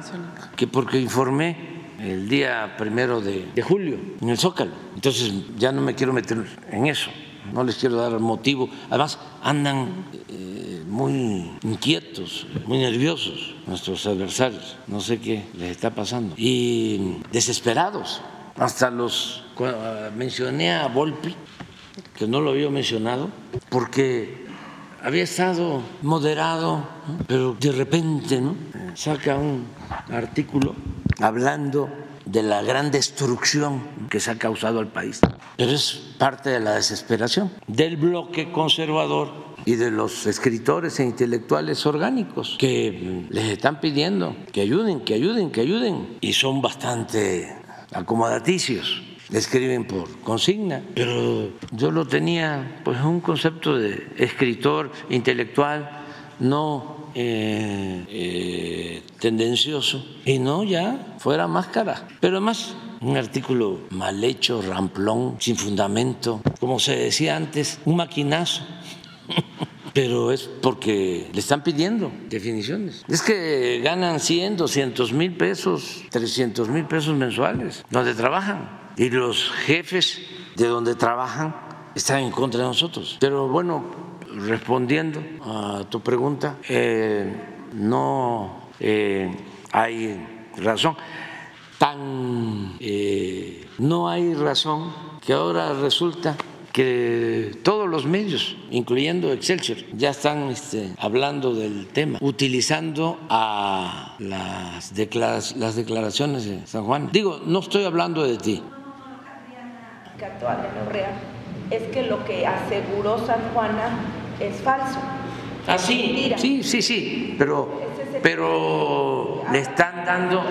que porque informé el día primero de, julio en el Zócalo, entonces ya no me quiero meter en eso. No les quiero dar motivo. Además, andan eh, muy inquietos, muy nerviosos nuestros adversarios. No sé qué les está pasando. Y desesperados. Hasta los mencioné a Volpi, que no lo había mencionado, porque había estado moderado, pero de repente ¿no? saca un artículo hablando de la gran destrucción que se ha causado al país. Pero es parte de la desesperación del bloque conservador y de los escritores e intelectuales orgánicos que les están pidiendo que ayuden, que ayuden, que ayuden. Y son bastante acomodaticios. Escriben por consigna, pero yo lo tenía pues un concepto de escritor intelectual, no eh, eh, tendencioso y no ya fuera máscara. Pero además, un artículo mal hecho, ramplón, sin fundamento, como se decía antes, un maquinazo. Pero es porque le están pidiendo definiciones. Es que ganan 100, 200 mil pesos, 300 mil pesos mensuales, donde trabajan. Y los jefes de donde trabajan están en contra de nosotros. Pero bueno, respondiendo a tu pregunta, eh, no eh, hay razón. Tan eh, no hay razón que ahora resulta que todos los medios, incluyendo Excelsior, ya están este, hablando del tema, utilizando a las, las declaraciones de San Juan. Digo, no estoy hablando de ti. Es que lo que aseguró San Juana es falso. Ah, sí, sí, sí, sí, pero, pero le están dando,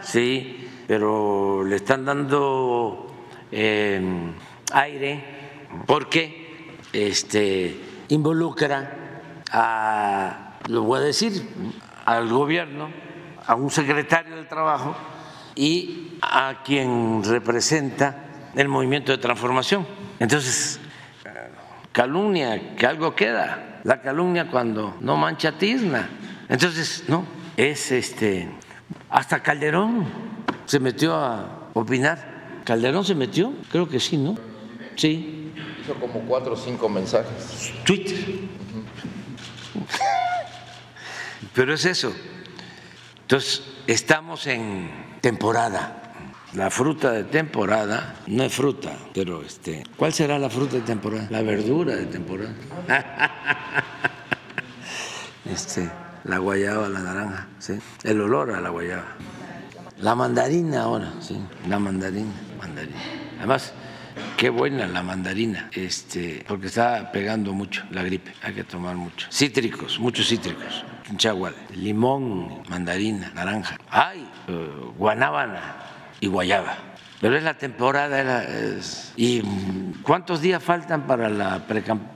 sí, pero le están dando eh, aire porque este, involucra a, lo voy a decir, al gobierno, a un secretario de trabajo y a quien representa el movimiento de transformación. Entonces, calumnia, que algo queda. La calumnia cuando no mancha tizna. Entonces, no, es este. Hasta Calderón se metió a opinar. ¿Calderón se metió? Creo que sí, ¿no? Sí. Hizo como cuatro o cinco mensajes. Twitter. Pero es eso. Entonces, estamos en temporada. La fruta de temporada no es fruta, pero este, ¿cuál será la fruta de temporada? La verdura de temporada. Este, la guayaba, la naranja, ¿sí? El olor a la guayaba. La mandarina ahora, sí, la mandarina, mandarina. Además, Qué buena la mandarina, este, porque está pegando mucho la gripe, hay que tomar mucho. Cítricos, muchos cítricos, chagual, limón, mandarina, naranja, ay, eh, guanábana y guayaba. Pero es la temporada. ¿Y cuántos días faltan para, la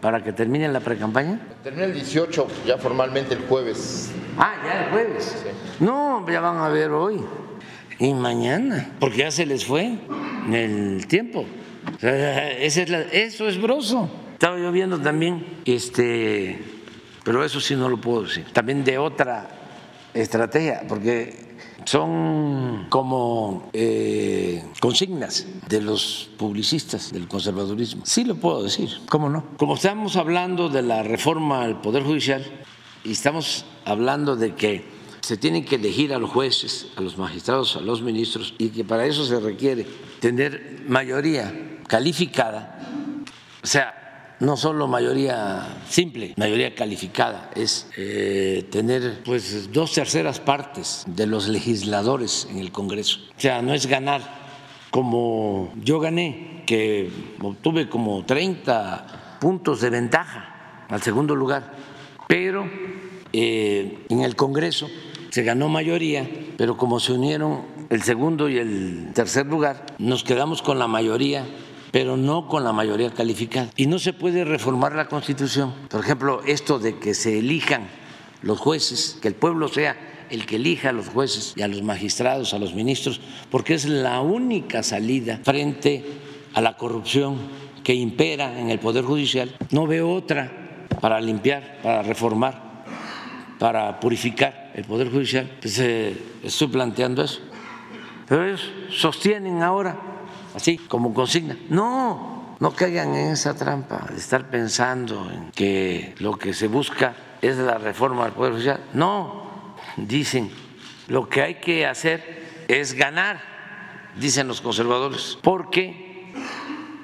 para que termine la precampaña? Termina el 18, ya formalmente el jueves. Ah, ya el jueves. No, ya van a ver hoy y mañana, porque ya se les fue el tiempo eso es broso. Estaba yo viendo también, este, pero eso sí no lo puedo decir. También de otra estrategia, porque son como eh, consignas de los publicistas del conservadurismo. Sí lo puedo decir, ¿cómo no? Como estamos hablando de la reforma al Poder Judicial y estamos hablando de que se tienen que elegir a los jueces, a los magistrados, a los ministros y que para eso se requiere tener mayoría calificada, o sea, no solo mayoría simple, mayoría calificada, es eh, tener pues dos terceras partes de los legisladores en el Congreso. O sea, no es ganar como yo gané, que obtuve como 30 puntos de ventaja al segundo lugar, pero eh, en el Congreso se ganó mayoría, pero como se unieron el segundo y el tercer lugar, nos quedamos con la mayoría pero no con la mayoría calificada. Y no se puede reformar la Constitución. Por ejemplo, esto de que se elijan los jueces, que el pueblo sea el que elija a los jueces y a los magistrados, a los ministros, porque es la única salida frente a la corrupción que impera en el Poder Judicial. No veo otra para limpiar, para reformar, para purificar el Poder Judicial. Pues, eh, estoy planteando eso. Pero ellos sostienen ahora así como consigna. No, no caigan en esa trampa de estar pensando en que lo que se busca es la reforma del Poder Judicial. No, dicen, lo que hay que hacer es ganar, dicen los conservadores, porque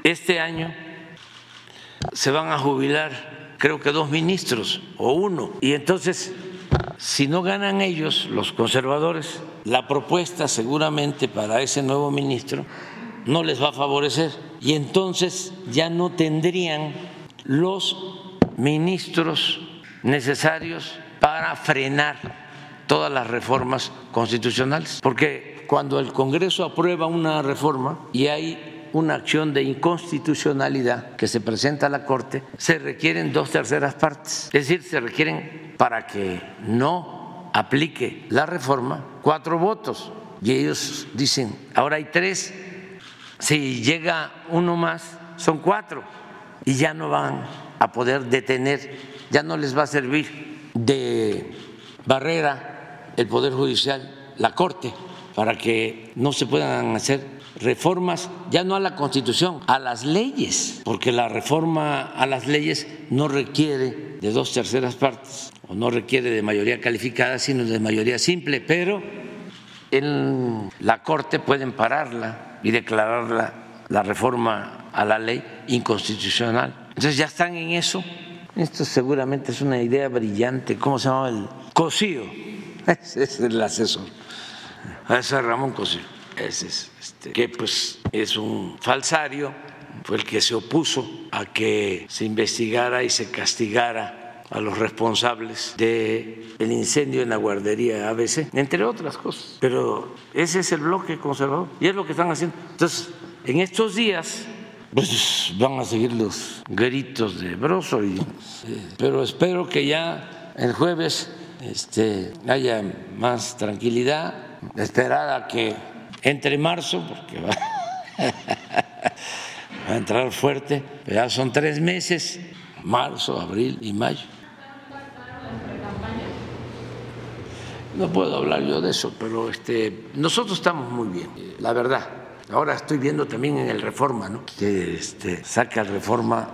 este año se van a jubilar creo que dos ministros o uno, y entonces si no ganan ellos, los conservadores, la propuesta seguramente para ese nuevo ministro no les va a favorecer y entonces ya no tendrían los ministros necesarios para frenar todas las reformas constitucionales. Porque cuando el Congreso aprueba una reforma y hay una acción de inconstitucionalidad que se presenta a la Corte, se requieren dos terceras partes. Es decir, se requieren para que no aplique la reforma cuatro votos. Y ellos dicen, ahora hay tres si llega uno más, son cuatro y ya no van a poder detener, ya no les va a servir de barrera el Poder Judicial, la Corte, para que no se puedan hacer reformas ya no a la Constitución, a las leyes, porque la reforma a las leyes no requiere de dos terceras partes o no requiere de mayoría calificada, sino de mayoría simple, pero en la Corte pueden pararla y declararla la reforma a la ley inconstitucional. Entonces ya están en eso. Esto seguramente es una idea brillante. ¿Cómo se llama el Cosío? Ese es el asesor. Ese es Ramón Cosío. Ese es, este, que pues es un falsario, fue el que se opuso a que se investigara y se castigara a los responsables del el incendio en la guardería ABC, entre otras cosas. Pero ese es el bloque conservador y es lo que están haciendo. Entonces, en estos días pues van a seguir los gritos de Broso, y, pero espero que ya el jueves este, haya más tranquilidad, esperar a que entre marzo, porque va, va a entrar fuerte, ya son tres meses, marzo, abril y mayo. No puedo hablar yo de eso, pero este, nosotros estamos muy bien, la verdad. Ahora estoy viendo también en el Reforma, ¿no? que este, saca el Reforma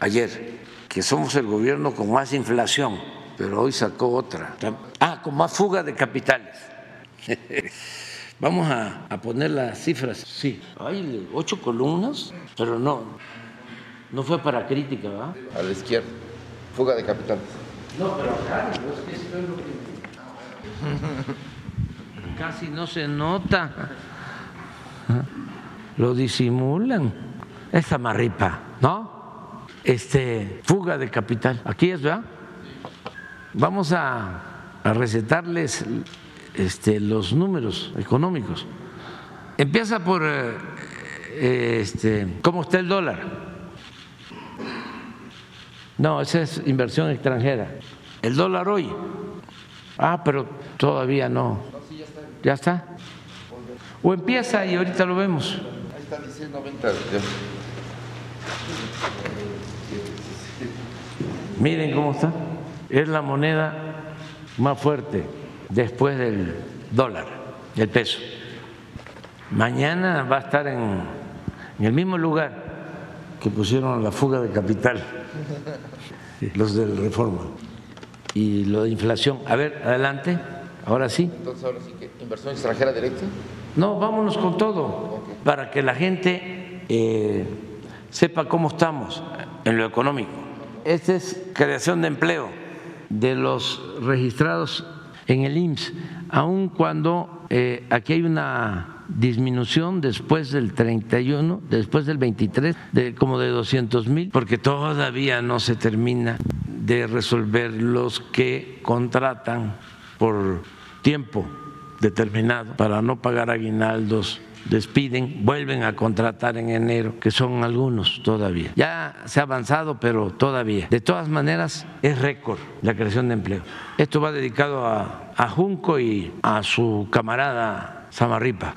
ayer, que somos el gobierno con más inflación, pero hoy sacó otra. Ah, con más fuga de capitales. Vamos a, a, poner las cifras. Sí, hay ocho columnas, pero no, no fue para crítica, ¿verdad? A la izquierda, fuga de capitales. No, pero acá, es que esto es lo que... Casi no se nota. Lo disimulan. Esta marripa, ¿no? Este, fuga de capital. Aquí es, ¿verdad? Vamos a, a recetarles este, los números económicos. Empieza por eh, este, cómo está el dólar. No, esa es inversión extranjera. El dólar hoy. Ah, pero todavía no. ¿Ya está? O empieza y ahorita lo vemos. Ahí está, dice 90. Miren cómo está. Es la moneda más fuerte después del dólar, del peso. Mañana va a estar en, en el mismo lugar que pusieron la fuga de capital, los del Reforma, y lo de inflación. A ver, adelante, ahora sí. Entonces, ahora sí que inversión extranjera directa. No, vámonos con todo, para que la gente eh, sepa cómo estamos en lo económico. Esta es creación de empleo de los registrados en el IMSS, aun cuando eh, aquí hay una disminución después del 31, después del 23, de como de 200 mil, porque todavía no se termina de resolver los que contratan por tiempo determinado para no pagar aguinaldos despiden, vuelven a contratar en enero, que son algunos todavía. Ya se ha avanzado, pero todavía. De todas maneras, es récord la creación de empleo. Esto va dedicado a, a Junco y a su camarada Samarripa.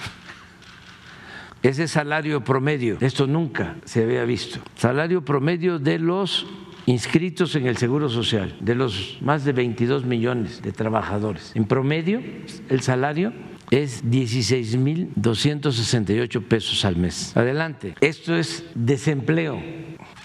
Ese salario promedio, esto nunca se había visto. Salario promedio de los inscritos en el Seguro Social, de los más de 22 millones de trabajadores. En promedio, el salario es 16.268 pesos al mes. Adelante. Esto es desempleo,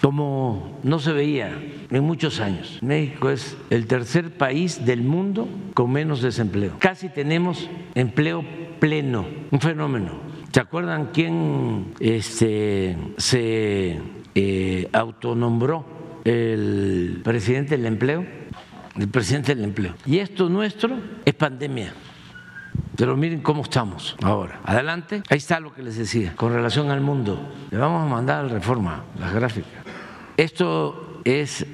como no se veía en muchos años. México es el tercer país del mundo con menos desempleo. Casi tenemos empleo pleno, un fenómeno. ¿Se acuerdan quién este, se eh, autonombró el presidente del empleo? El presidente del empleo. Y esto nuestro es pandemia. Pero miren cómo estamos ahora. Adelante. Ahí está lo que les decía con relación al mundo. Le vamos a mandar a reforma las gráficas. Esto es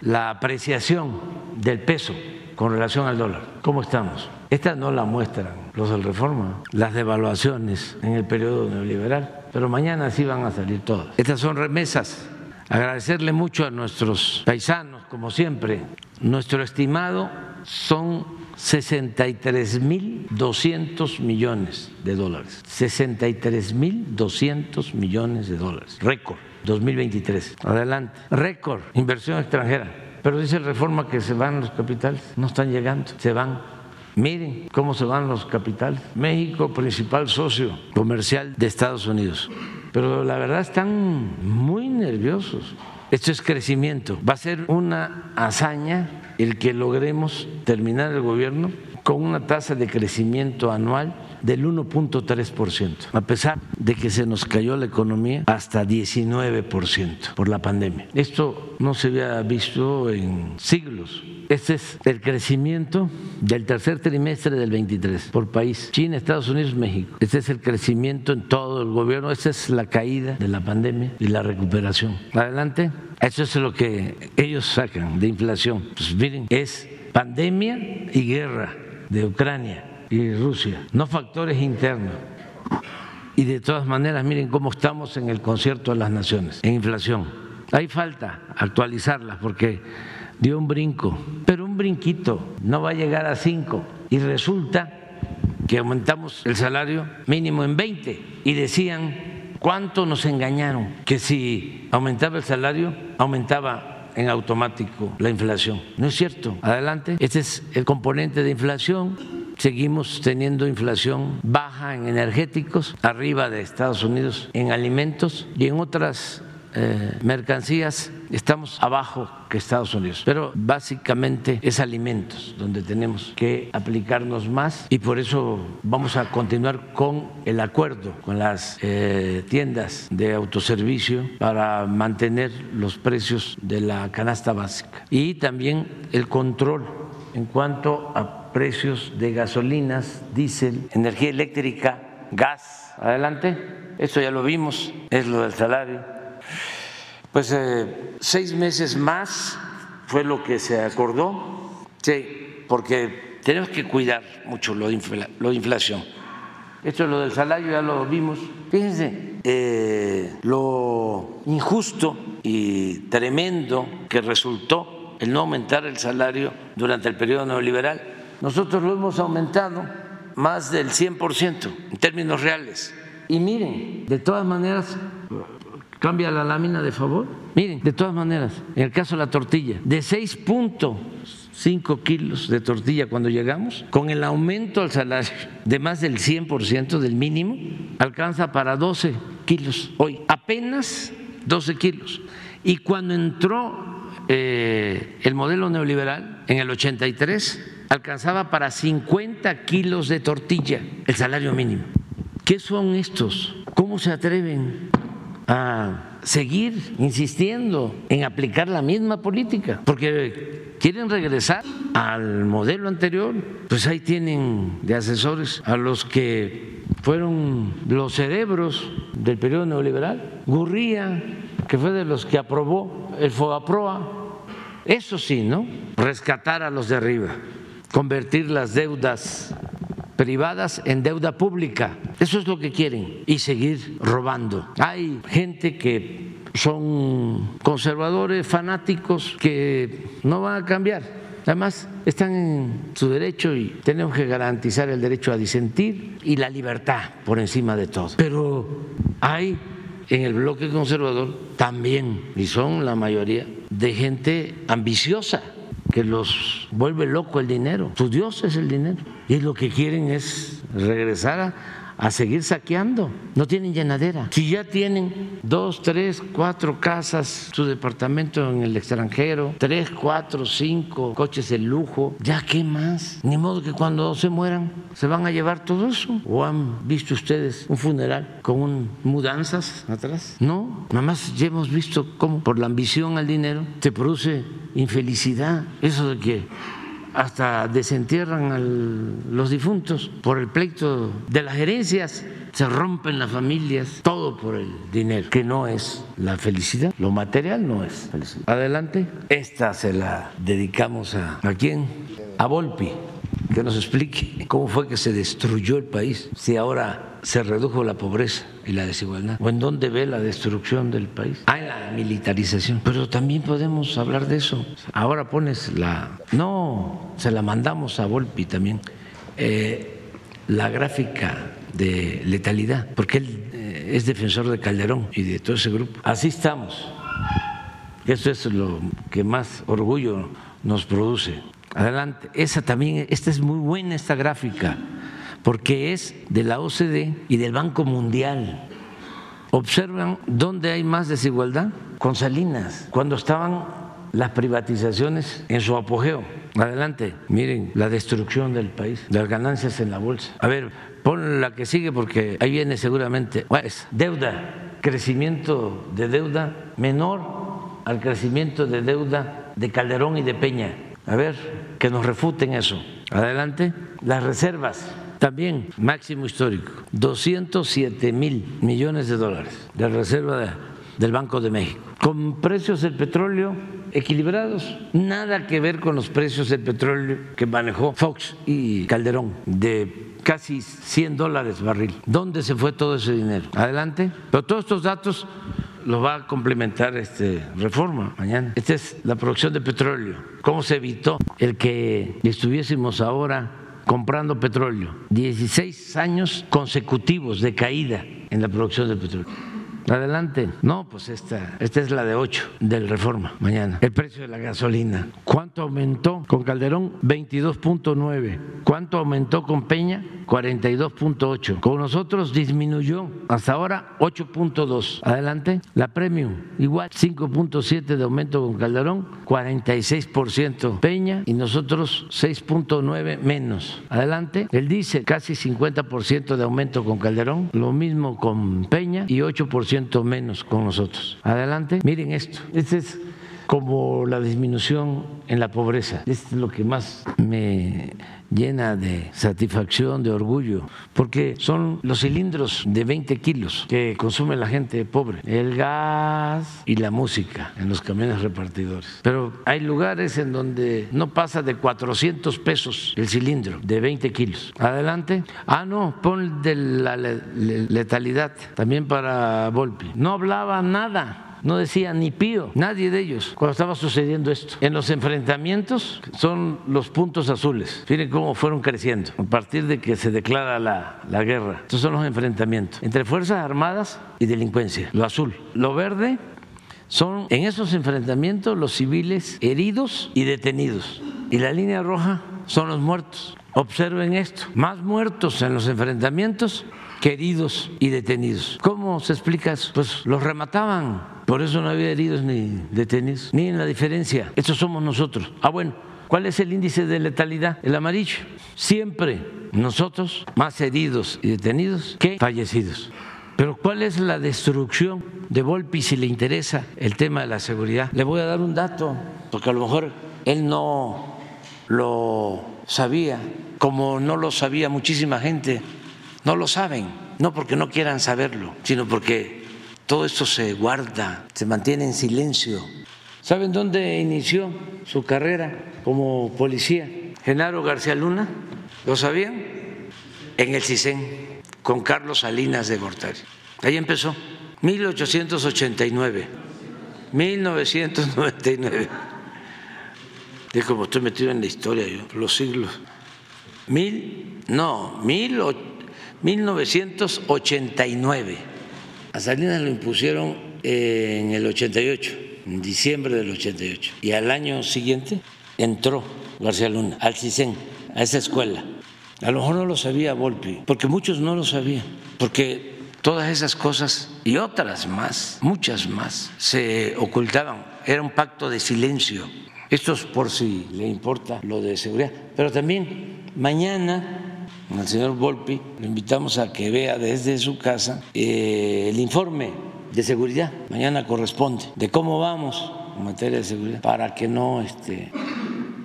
la apreciación del peso con relación al dólar. ¿Cómo estamos? Esta no la muestran los del Reforma, las devaluaciones en el periodo neoliberal, pero mañana sí van a salir todas. Estas son remesas. Agradecerle mucho a nuestros paisanos, como siempre. Nuestro estimado son 63.200 millones de dólares. 63.200 millones de dólares. Récord 2023. Adelante. Récord. Inversión extranjera. Pero dice Reforma que se van los capitales. No están llegando. Se van Miren cómo se van los capitales. México, principal socio comercial de Estados Unidos. Pero la verdad están muy nerviosos. Esto es crecimiento. Va a ser una hazaña el que logremos terminar el gobierno con una tasa de crecimiento anual del 1.3%, a pesar de que se nos cayó la economía hasta 19% por la pandemia. Esto no se había visto en siglos. Este es el crecimiento del tercer trimestre del 23 por país. China, Estados Unidos, México. Este es el crecimiento en todo el gobierno. Esta es la caída de la pandemia y la recuperación. Adelante. Eso es lo que ellos sacan de inflación. Pues miren, es pandemia y guerra de Ucrania y Rusia, no factores internos. Y de todas maneras, miren cómo estamos en el concierto de las naciones, en inflación. Hay falta actualizarlas porque dio un brinco, pero un brinquito no va a llegar a cinco. Y resulta que aumentamos el salario mínimo en 20 y decían, ¿cuánto nos engañaron? Que si aumentaba el salario, aumentaba en automático la inflación. No es cierto. Adelante. Este es el componente de inflación seguimos teniendo inflación baja en energéticos, arriba de Estados Unidos en alimentos y en otras eh, mercancías estamos abajo que Estados Unidos, pero básicamente es alimentos donde tenemos que aplicarnos más y por eso vamos a continuar con el acuerdo con las eh, tiendas de autoservicio para mantener los precios de la canasta básica y también el control en cuanto a precios de gasolinas, diésel, energía eléctrica, gas. Adelante. Esto ya lo vimos, es lo del salario. Pues eh, seis meses más fue lo que se acordó, sí, porque tenemos que cuidar mucho lo de, inflación. Esto es lo del salario, ya lo vimos. Fíjense, eh, lo injusto y tremendo que resultó el no aumentar el salario durante el periodo neoliberal nosotros lo hemos aumentado más del 100% en términos reales. Y miren, de todas maneras, cambia la lámina de favor. Miren, de todas maneras, en el caso de la tortilla, de 6.5 kilos de tortilla cuando llegamos, con el aumento al salario de más del 100% del mínimo, alcanza para 12 kilos hoy, apenas 12 kilos. Y cuando entró eh, el modelo neoliberal en el 83, alcanzaba para 50 kilos de tortilla el salario mínimo. ¿Qué son estos? ¿Cómo se atreven a seguir insistiendo en aplicar la misma política? Porque quieren regresar al modelo anterior, pues ahí tienen de asesores a los que fueron los cerebros del periodo neoliberal. Gurría, que fue de los que aprobó el FOAPROA, eso sí, ¿no? Rescatar a los de arriba convertir las deudas privadas en deuda pública. Eso es lo que quieren y seguir robando. Hay gente que son conservadores, fanáticos, que no van a cambiar. Además, están en su derecho y tenemos que garantizar el derecho a disentir y la libertad por encima de todo. Pero hay en el bloque conservador también, y son la mayoría, de gente ambiciosa que los vuelve loco el dinero. Su Dios es el dinero. Y lo que quieren es regresar a, a seguir saqueando. No tienen llenadera. Si ya tienen dos, tres, cuatro casas, su departamento en el extranjero, tres, cuatro, cinco coches de lujo, ¿ya qué más? Ni modo que cuando se mueran se van a llevar todo eso. ¿O han visto ustedes un funeral con mudanzas atrás? No, nada más ya hemos visto cómo por la ambición al dinero se produce infelicidad. Eso de que hasta desentierran a los difuntos por el pleito de las herencias, se rompen las familias, todo por el dinero, que no es la felicidad, lo material no es felicidad. Adelante, esta se la dedicamos a, ¿a quién? A Volpi, que nos explique cómo fue que se destruyó el país, si ahora se redujo la pobreza y la desigualdad, o en dónde ve la destrucción del país. Hay la militarización, pero también podemos hablar de eso. Ahora pones la... No, se la mandamos a Volpi también. Eh, la gráfica de letalidad, porque él eh, es defensor de Calderón y de todo ese grupo. Así estamos. Eso es lo que más orgullo nos produce Adelante, esa también, esta es muy buena esta gráfica, porque es de la OCDE y del Banco Mundial. Observan dónde hay más desigualdad con Salinas, cuando estaban las privatizaciones en su apogeo. Adelante, miren la destrucción del país, las ganancias en la bolsa. A ver, pon la que sigue porque ahí viene seguramente. Deuda, crecimiento de deuda menor al crecimiento de deuda de Calderón y de Peña. A ver, que nos refuten eso. Adelante, las reservas. También máximo histórico, 207 mil millones de dólares de reserva del Banco de México. Con precios del petróleo equilibrados, nada que ver con los precios del petróleo que manejó Fox y Calderón de casi 100 dólares barril. ¿Dónde se fue todo ese dinero? Adelante. Pero todos estos datos los va a complementar este reforma mañana. Esta es la producción de petróleo. ¿Cómo se evitó el que estuviésemos ahora comprando petróleo? 16 años consecutivos de caída en la producción de petróleo. Adelante. No, pues esta, esta es la de 8 del Reforma, mañana. El precio de la gasolina. ¿Cuánto aumentó con Calderón? 22.9. ¿Cuánto aumentó con Peña? 42.8. Con nosotros disminuyó hasta ahora 8.2. Adelante. La Premium, igual, 5.7 de aumento con Calderón, 46% Peña y nosotros 6.9 menos. Adelante. El dice casi 50% de aumento con Calderón, lo mismo con Peña y 8% menos con nosotros. Adelante, miren esto. Este es como la disminución en la pobreza. Es lo que más me llena de satisfacción, de orgullo, porque son los cilindros de 20 kilos que consume la gente pobre, el gas y la música en los camiones repartidores. Pero hay lugares en donde no pasa de 400 pesos el cilindro de 20 kilos. Adelante. Ah, no, pon de la letalidad también para Volpi. No hablaba nada no decía ni pío, nadie de ellos, cuando estaba sucediendo esto. En los enfrentamientos son los puntos azules. Miren cómo fueron creciendo a partir de que se declara la, la guerra. Estos son los enfrentamientos entre Fuerzas Armadas y delincuencia, lo azul. Lo verde son en esos enfrentamientos los civiles heridos y detenidos. Y la línea roja son los muertos. Observen esto, más muertos en los enfrentamientos que heridos y detenidos. ¿Cómo se explica eso? Pues los remataban, por eso no había heridos ni detenidos, ni en la diferencia. Estos somos nosotros. Ah, bueno, ¿cuál es el índice de letalidad? El amarillo. Siempre nosotros más heridos y detenidos que fallecidos. Pero ¿cuál es la destrucción de Volpi si le interesa el tema de la seguridad? Le voy a dar un dato, porque a lo mejor él no lo sabía, como no lo sabía muchísima gente no lo saben, no porque no quieran saberlo, sino porque todo esto se guarda, se mantiene en silencio. ¿Saben dónde inició su carrera como policía? Genaro García Luna, ¿lo sabían? En el CISEN, con Carlos Salinas de Gortari. Ahí empezó, 1889, 1999. Es como estoy metido en la historia yo, los siglos. Mil, no, mil 1989. A Salinas lo impusieron en el 88, en diciembre del 88. Y al año siguiente entró García Luna al CISEN, a esa escuela. A lo mejor no lo sabía Volpi, porque muchos no lo sabían, porque todas esas cosas y otras más, muchas más, se ocultaban. Era un pacto de silencio. Esto es por si le importa lo de seguridad. Pero también mañana al señor Volpi, lo invitamos a que vea desde su casa eh, el informe de seguridad, mañana corresponde, de cómo vamos en materia de seguridad, para que no este,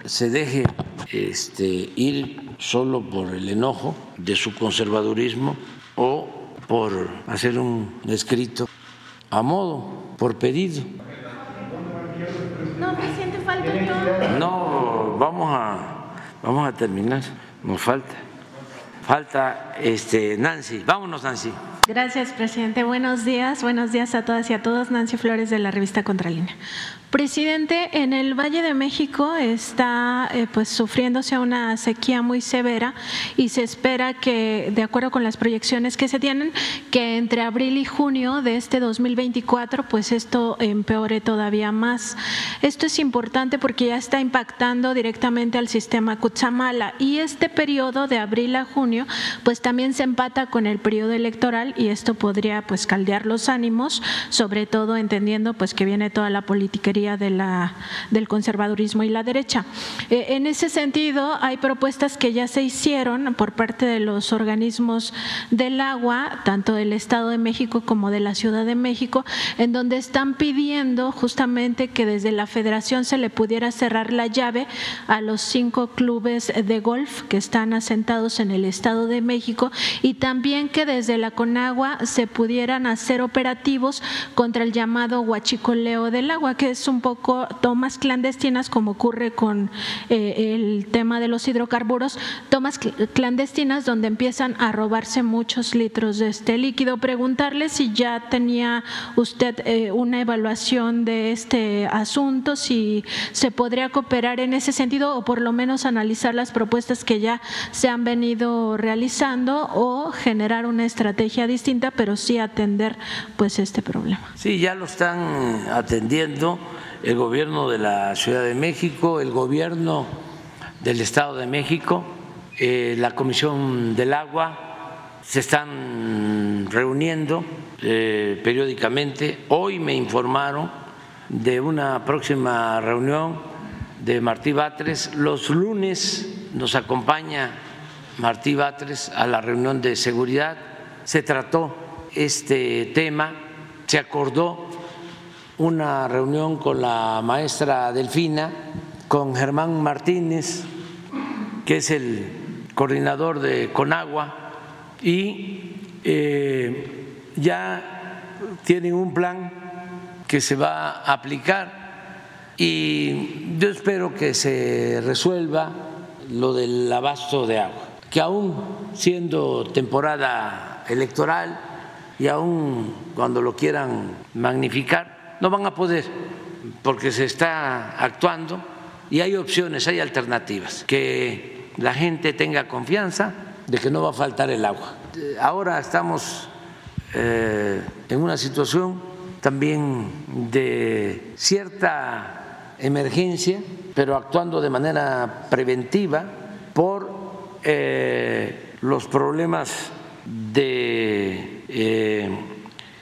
se deje este, ir solo por el enojo de su conservadurismo o por hacer un escrito a modo, por pedido. No, presidente, falta No, vamos a, vamos a terminar, nos falta. Falta este Nancy. Vámonos, Nancy. Gracias, presidente. Buenos días. Buenos días a todas y a todos. Nancy Flores de la revista Contralínea. Presidente, en el Valle de México está eh, pues sufriéndose una sequía muy severa y se espera que, de acuerdo con las proyecciones que se tienen, que entre abril y junio de este 2024, pues esto empeore todavía más. Esto es importante porque ya está impactando directamente al sistema Cutzamala y este periodo de abril a junio, pues también se empata con el periodo electoral y esto podría pues caldear los ánimos, sobre todo entendiendo pues que viene toda la politiquería de la, del conservadurismo y la derecha. Eh, en ese sentido, hay propuestas que ya se hicieron por parte de los organismos del agua, tanto del Estado de México como de la Ciudad de México, en donde están pidiendo justamente que desde la federación se le pudiera cerrar la llave a los cinco clubes de golf que están asentados en el Estado de México y también que desde la Conagua se pudieran hacer operativos contra el llamado huachicoleo del agua, que es un poco tomas clandestinas, como ocurre con eh, el tema de los hidrocarburos, tomas clandestinas donde empiezan a robarse muchos litros de este líquido. Preguntarle si ya tenía usted eh, una evaluación de este asunto, si se podría cooperar en ese sentido o por lo menos analizar las propuestas que ya se han venido realizando o generar una estrategia distinta, pero sí atender pues este problema. Sí, ya lo están atendiendo el gobierno de la Ciudad de México, el gobierno del Estado de México, eh, la Comisión del Agua, se están reuniendo eh, periódicamente. Hoy me informaron de una próxima reunión de Martí Batres. Los lunes nos acompaña Martí Batres a la reunión de seguridad. Se trató este tema, se acordó una reunión con la maestra Delfina, con Germán Martínez, que es el coordinador de Conagua, y eh, ya tienen un plan que se va a aplicar. Y yo espero que se resuelva lo del abasto de agua, que aún siendo temporada electoral y aún cuando lo quieran magnificar, no van a poder porque se está actuando y hay opciones, hay alternativas, que la gente tenga confianza de que no va a faltar el agua. Ahora estamos eh, en una situación también de cierta emergencia, pero actuando de manera preventiva por eh, los problemas de eh,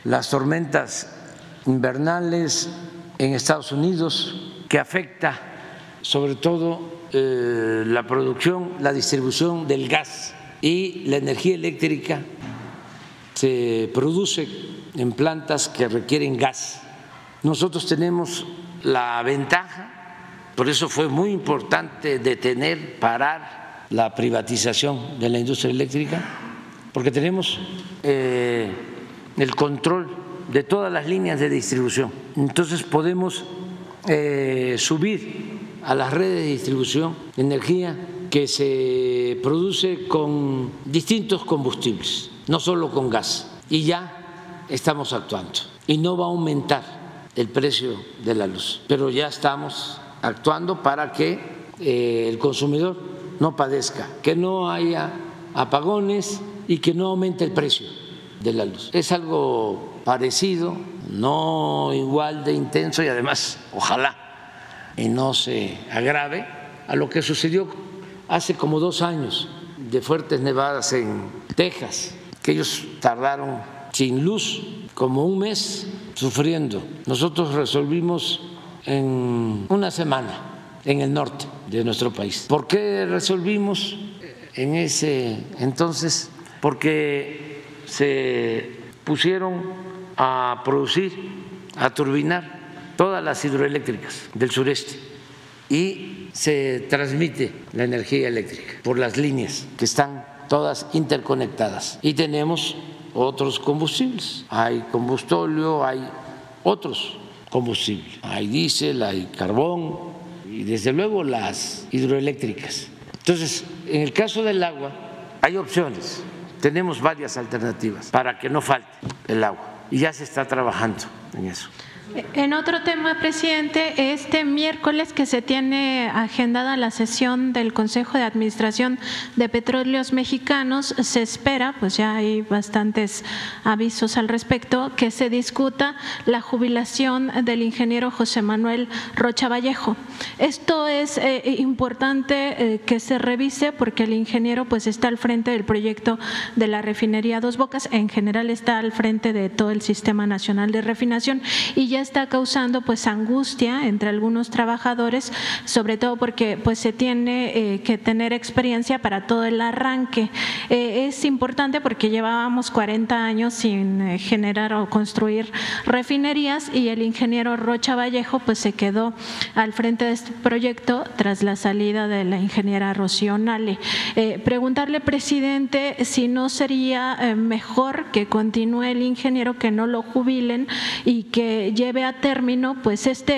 las tormentas invernales en Estados Unidos que afecta sobre todo eh, la producción, la distribución del gas y la energía eléctrica se produce en plantas que requieren gas. Nosotros tenemos la ventaja, por eso fue muy importante detener, parar la privatización de la industria eléctrica, porque tenemos eh, el control de todas las líneas de distribución. Entonces podemos eh, subir a las redes de distribución energía que se produce con distintos combustibles, no solo con gas. Y ya estamos actuando. Y no va a aumentar el precio de la luz, pero ya estamos actuando para que eh, el consumidor no padezca, que no haya apagones y que no aumente el precio de la luz. Es algo parecido, no igual de intenso y además, ojalá, y no se agrave a lo que sucedió hace como dos años de fuertes nevadas en Texas, que ellos tardaron sin luz como un mes sufriendo. Nosotros resolvimos en una semana en el norte de nuestro país. ¿Por qué resolvimos en ese entonces? Porque se pusieron a producir, a turbinar todas las hidroeléctricas del sureste y se transmite la energía eléctrica por las líneas que están todas interconectadas y tenemos otros combustibles. Hay combustóleo, hay otros combustibles. Hay diésel, hay carbón y desde luego las hidroeléctricas. Entonces, en el caso del agua hay opciones tenemos varias alternativas para que no falte el agua y ya se está trabajando en eso. En otro tema, presidente, este miércoles que se tiene agendada la sesión del Consejo de Administración de Petróleos Mexicanos, se espera, pues ya hay bastantes avisos al respecto, que se discuta la jubilación del ingeniero José Manuel Rocha Vallejo. Esto es eh, importante eh, que se revise porque el ingeniero pues está al frente del proyecto de la refinería Dos Bocas, en general está al frente de todo el Sistema Nacional de Refinación y ya está causando pues angustia entre algunos trabajadores, sobre todo porque pues se tiene eh, que tener experiencia para todo el arranque. Eh, es importante porque llevábamos 40 años sin eh, generar o construir refinerías y el ingeniero Rocha Vallejo pues se quedó al frente de este proyecto tras la salida de la ingeniera Rocío Nale. preguntarle, presidente, si no sería mejor que continúe el ingeniero, que no lo jubilen y que lleve a término pues este,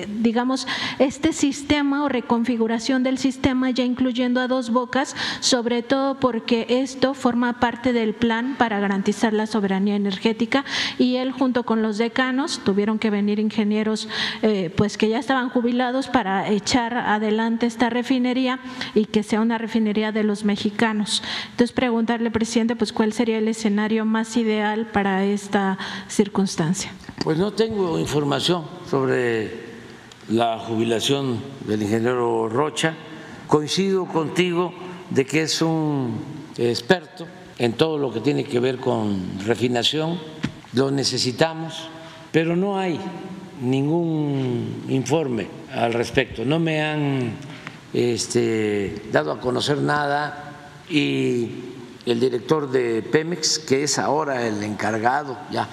eh, digamos, este sistema o reconfiguración del sistema ya incluyendo a dos bocas, sobre todo porque esto forma parte del plan para garantizar la soberanía energética y él junto con los decanos tuvieron que venir ingenieros eh, pues que ya estaban jubilados para echar adelante esta refinería y que sea una refinería de los mexicanos. Entonces preguntarle, presidente, pues cuál sería el escenario más ideal para esta circunstancia. Pues no tengo información sobre la jubilación del ingeniero Rocha. Coincido contigo de que es un experto en todo lo que tiene que ver con refinación, lo necesitamos, pero no hay ningún informe al respecto, no me han este, dado a conocer nada y el director de Pemex, que es ahora el encargado ya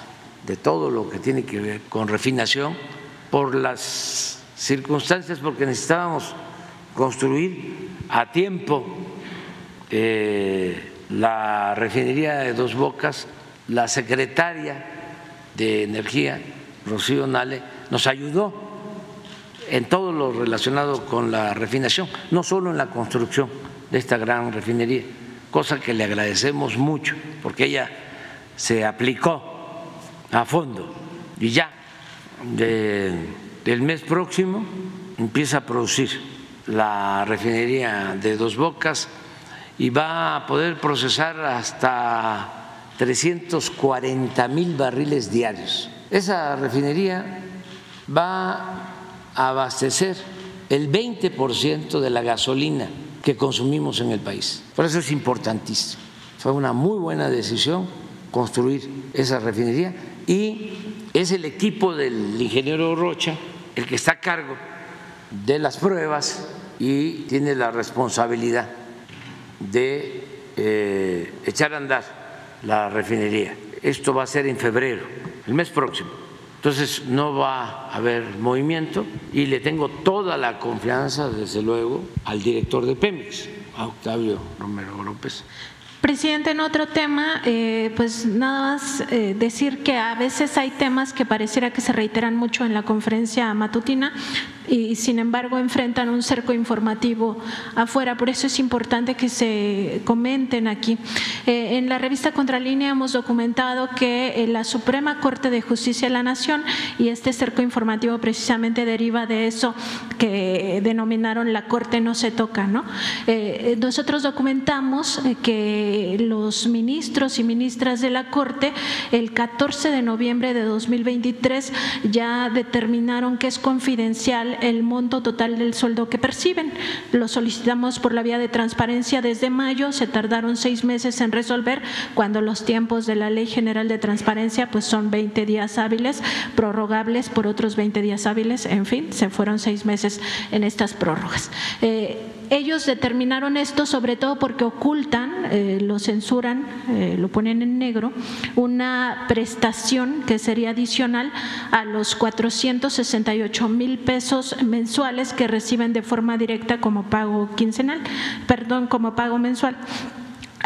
de todo lo que tiene que ver con refinación por las circunstancias, porque necesitábamos construir a tiempo eh, la refinería de Dos Bocas, la secretaria de Energía, Rocío Nale, nos ayudó en todo lo relacionado con la refinación, no solo en la construcción de esta gran refinería, cosa que le agradecemos mucho, porque ella se aplicó a fondo y ya del mes próximo empieza a producir la refinería de Dos Bocas y va a poder procesar hasta 340 mil barriles diarios. Esa refinería va a abastecer el 20% de la gasolina que consumimos en el país. Por eso es importantísimo. Fue una muy buena decisión construir esa refinería y es el equipo del ingeniero Rocha el que está a cargo de las pruebas y tiene la responsabilidad de eh, echar a andar la refinería. Esto va a ser en febrero, el mes próximo. Entonces no va a haber movimiento y le tengo toda la confianza, desde luego, al director de Pemex, a Octavio Romero López, Presidente, en otro tema, eh, pues nada más eh, decir que a veces hay temas que pareciera que se reiteran mucho en la conferencia matutina y sin embargo enfrentan un cerco informativo afuera. Por eso es importante que se comenten aquí. Eh, en la revista Contralínea hemos documentado que la Suprema Corte de Justicia de la Nación y este cerco informativo precisamente deriva de eso que denominaron la Corte no se toca. ¿no? nosotros documentamos que los ministros y ministras de la Corte el 14 de noviembre de 2023 ya determinaron que es confidencial el monto total del sueldo que perciben. Lo solicitamos por la vía de transparencia desde mayo, se tardaron seis meses en resolver cuando los tiempos de la Ley General de Transparencia pues son 20 días hábiles, prorrogables por otros 20 días hábiles, en fin, se fueron seis meses en estas prórrogas. Eh, ellos determinaron esto sobre todo porque ocultan, eh, lo censuran, eh, lo ponen en negro, una prestación que sería adicional a los 468 mil pesos mensuales que reciben de forma directa como pago quincenal, perdón, como pago mensual.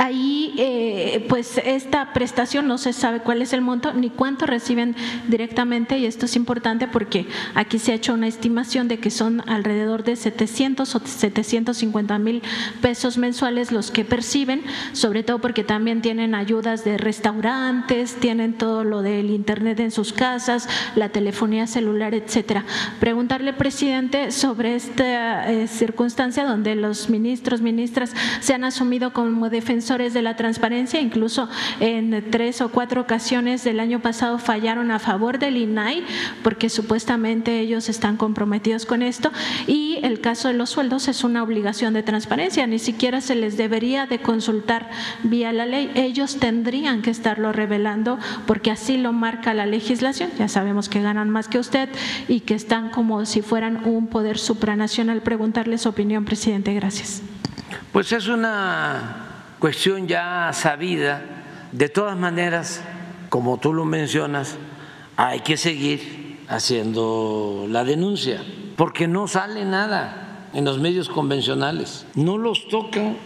Ahí, eh, pues esta prestación no se sabe cuál es el monto ni cuánto reciben directamente y esto es importante porque aquí se ha hecho una estimación de que son alrededor de 700 o 750 mil pesos mensuales los que perciben, sobre todo porque también tienen ayudas de restaurantes, tienen todo lo del internet en sus casas, la telefonía celular, etcétera. Preguntarle, presidente, sobre esta eh, circunstancia donde los ministros, ministras se han asumido como defensores de la transparencia, incluso en tres o cuatro ocasiones del año pasado fallaron a favor del INAI porque supuestamente ellos están comprometidos con esto. Y el caso de los sueldos es una obligación de transparencia, ni siquiera se les debería de consultar vía la ley, ellos tendrían que estarlo revelando porque así lo marca la legislación, ya sabemos que ganan más que usted y que están como si fueran un poder supranacional. Preguntarle su opinión, presidente, gracias. Pues es una cuestión ya sabida. De todas maneras, como tú lo mencionas, hay que seguir haciendo la denuncia, porque no sale nada en los medios convencionales. No los tocan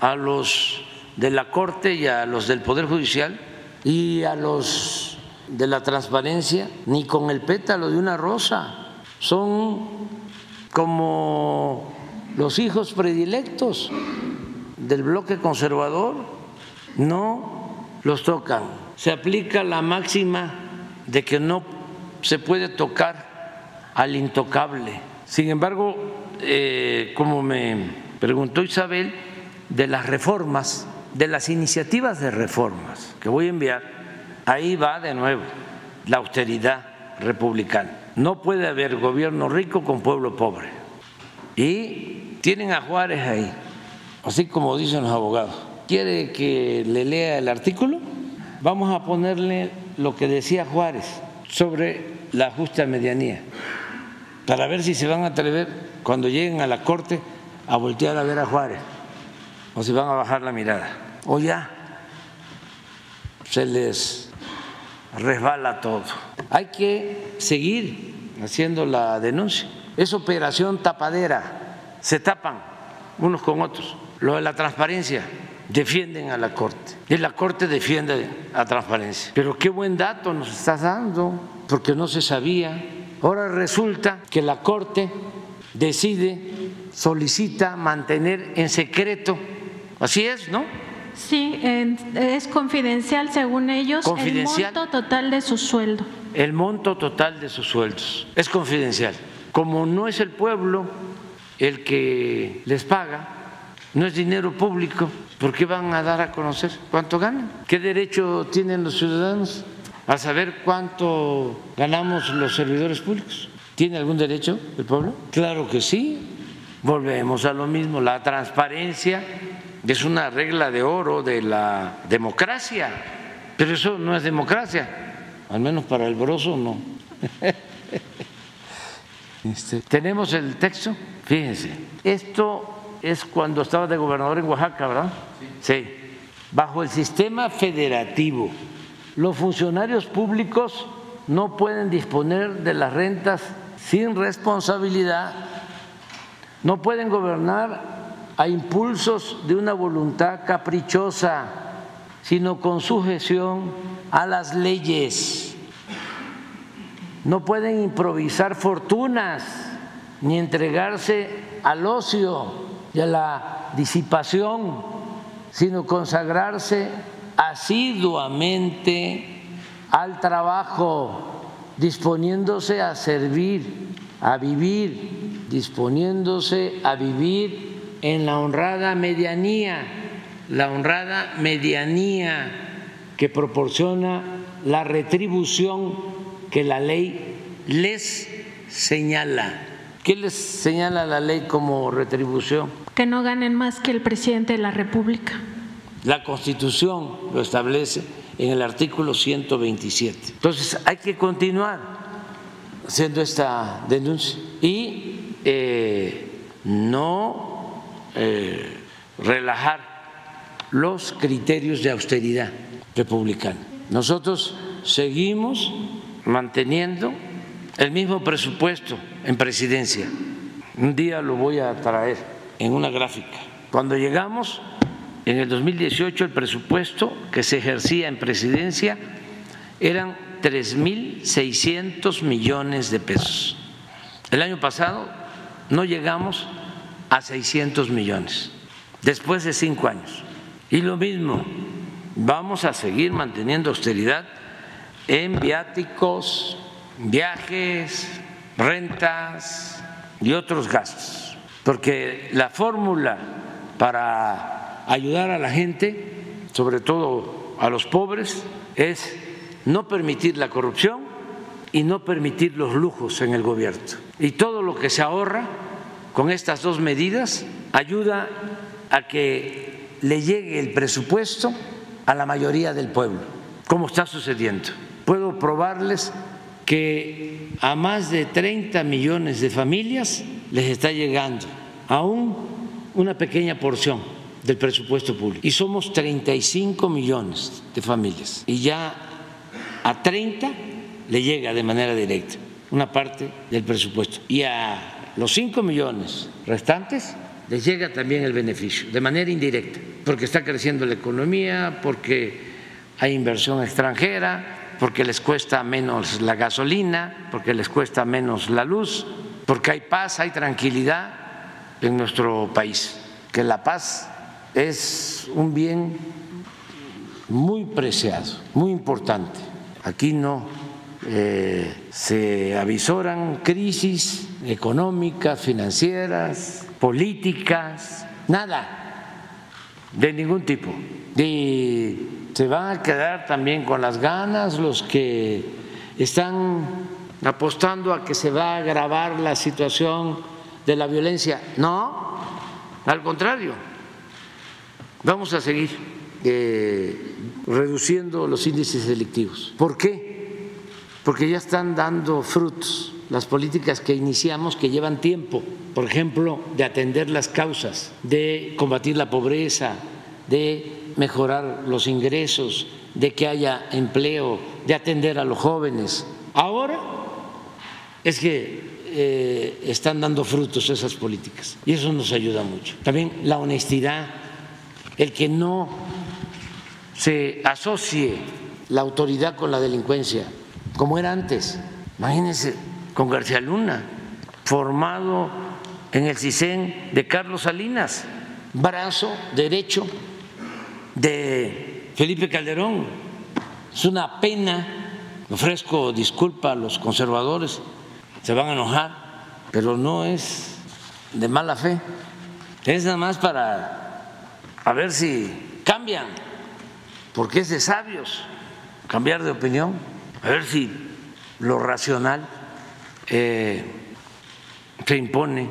a los de la Corte y a los del Poder Judicial y a los de la transparencia, ni con el pétalo de una rosa. Son como los hijos predilectos del bloque conservador no los tocan. Se aplica la máxima de que no se puede tocar al intocable. Sin embargo, eh, como me preguntó Isabel, de las reformas, de las iniciativas de reformas que voy a enviar, ahí va de nuevo la austeridad republicana. No puede haber gobierno rico con pueblo pobre. Y tienen a Juárez ahí así como dicen los abogados. ¿Quiere que le lea el artículo? Vamos a ponerle lo que decía Juárez sobre la justa medianía, para ver si se van a atrever cuando lleguen a la corte a voltear a ver a Juárez, o si van a bajar la mirada, o ya se les resbala todo. Hay que seguir haciendo la denuncia. Es operación tapadera, se tapan unos con otros lo de la transparencia, defienden a la Corte y la Corte defiende a transparencia. Pero qué buen dato nos estás dando, porque no se sabía. Ahora resulta que la Corte decide, solicita mantener en secreto, así es, ¿no? Sí, es confidencial según ellos el monto total de su sueldo. El monto total de sus sueldos es confidencial. Como no es el pueblo el que les paga, no es dinero público, ¿por qué van a dar a conocer cuánto ganan? ¿Qué derecho tienen los ciudadanos a saber cuánto ganamos los servidores públicos? ¿Tiene algún derecho el pueblo? Claro que sí. Volvemos a lo mismo, la transparencia es una regla de oro de la democracia, pero eso no es democracia, al menos para el broso no. Este, Tenemos el texto, fíjense, esto es cuando estaba de gobernador en Oaxaca, ¿verdad? Sí. Bajo el sistema federativo, los funcionarios públicos no pueden disponer de las rentas sin responsabilidad, no pueden gobernar a impulsos de una voluntad caprichosa, sino con sujeción a las leyes. No pueden improvisar fortunas ni entregarse al ocio y a la disipación, sino consagrarse asiduamente al trabajo, disponiéndose a servir, a vivir, disponiéndose a vivir en la honrada medianía, la honrada medianía que proporciona la retribución que la ley les señala. ¿Qué les señala la ley como retribución? Que no ganen más que el presidente de la República. La Constitución lo establece en el artículo 127. Entonces hay que continuar haciendo esta denuncia y eh, no eh, relajar los criterios de austeridad republicana. Nosotros seguimos manteniendo el mismo presupuesto en presidencia. Un día lo voy a traer en una gráfica. Cuando llegamos en el 2018 el presupuesto que se ejercía en presidencia eran 3.600 millones de pesos. El año pasado no llegamos a 600 millones, después de cinco años. Y lo mismo, vamos a seguir manteniendo austeridad en viáticos, viajes, rentas y otros gastos, porque la fórmula para ayudar a la gente, sobre todo a los pobres, es no permitir la corrupción y no permitir los lujos en el gobierno. Y todo lo que se ahorra con estas dos medidas ayuda a que le llegue el presupuesto a la mayoría del pueblo, como está sucediendo. Puedo probarles que a más de 30 millones de familias les está llegando aún una pequeña porción del presupuesto público. Y somos 35 millones de familias. Y ya a 30 le llega de manera directa una parte del presupuesto. Y a los 5 millones restantes les llega también el beneficio, de manera indirecta, porque está creciendo la economía, porque hay inversión extranjera, porque les cuesta menos la gasolina, porque les cuesta menos la luz, porque hay paz, hay tranquilidad en nuestro país, que la paz es un bien muy preciado, muy importante. Aquí no eh, se avisoran crisis económicas, financieras, políticas, nada de ningún tipo. Y se van a quedar también con las ganas los que están apostando a que se va a agravar la situación de la violencia. No, al contrario, vamos a seguir eh, reduciendo los índices delictivos. ¿Por qué? porque ya están dando frutos las políticas que iniciamos que llevan tiempo, por ejemplo, de atender las causas, de combatir la pobreza, de mejorar los ingresos, de que haya empleo, de atender a los jóvenes. Ahora es que eh, están dando frutos esas políticas y eso nos ayuda mucho. También la honestidad, el que no se asocie la autoridad con la delincuencia como era antes. Imagínense con García Luna, formado en el CISEN de Carlos Salinas, brazo derecho de Felipe Calderón. Es una pena, ofrezco disculpa a los conservadores, se van a enojar, pero no es de mala fe, es nada más para a ver si cambian, porque es de sabios cambiar de opinión a ver si lo racional eh, se impone,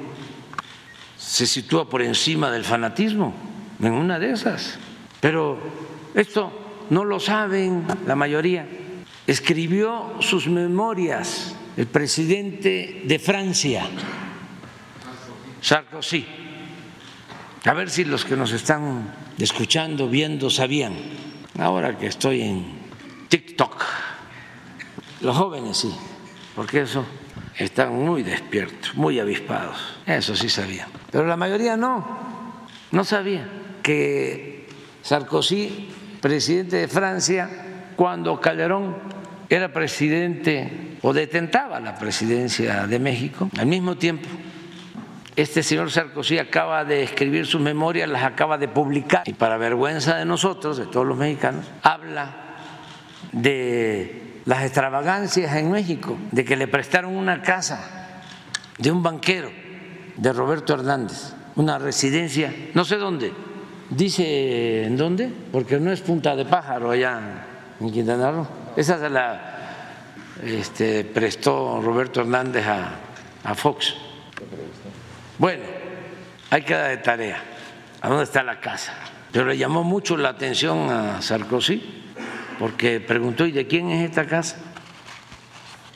se sitúa por encima del fanatismo, en una de esas. Pero esto no lo saben la mayoría. Escribió sus memorias el presidente de Francia, Sarkozy. A ver si los que nos están escuchando, viendo, sabían. Ahora que estoy en TikTok los jóvenes sí, porque eso están muy despiertos, muy avispados. Eso sí sabían. Pero la mayoría no, no sabía que Sarkozy, presidente de Francia, cuando Calderón era presidente o detentaba la presidencia de México, al mismo tiempo este señor Sarkozy acaba de escribir sus memorias, las acaba de publicar. Y para vergüenza de nosotros, de todos los mexicanos, habla de las extravagancias en México, de que le prestaron una casa de un banquero, de Roberto Hernández, una residencia, no sé dónde, dice en dónde, porque no es Punta de Pájaro allá en Quintana Roo, esa se la este, prestó Roberto Hernández a, a Fox. Bueno, hay que dar de tarea a dónde está la casa, pero le llamó mucho la atención a Sarkozy porque preguntó, ¿y de quién es esta casa?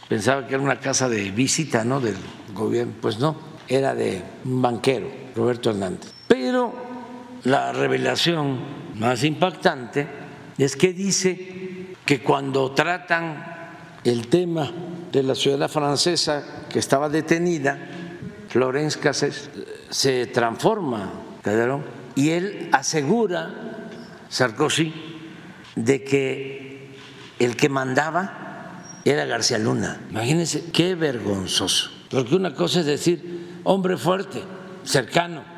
Pensaba que era una casa de visita, ¿no? Del gobierno. Pues no, era de un banquero, Roberto Hernández. La revelación más impactante es que dice que cuando tratan el tema de la ciudadela francesa que estaba detenida, Florence Cassés, se transforma y él asegura Sarkozy de que el que mandaba era García Luna. Imagínense qué vergonzoso. Porque una cosa es decir, hombre fuerte, cercano,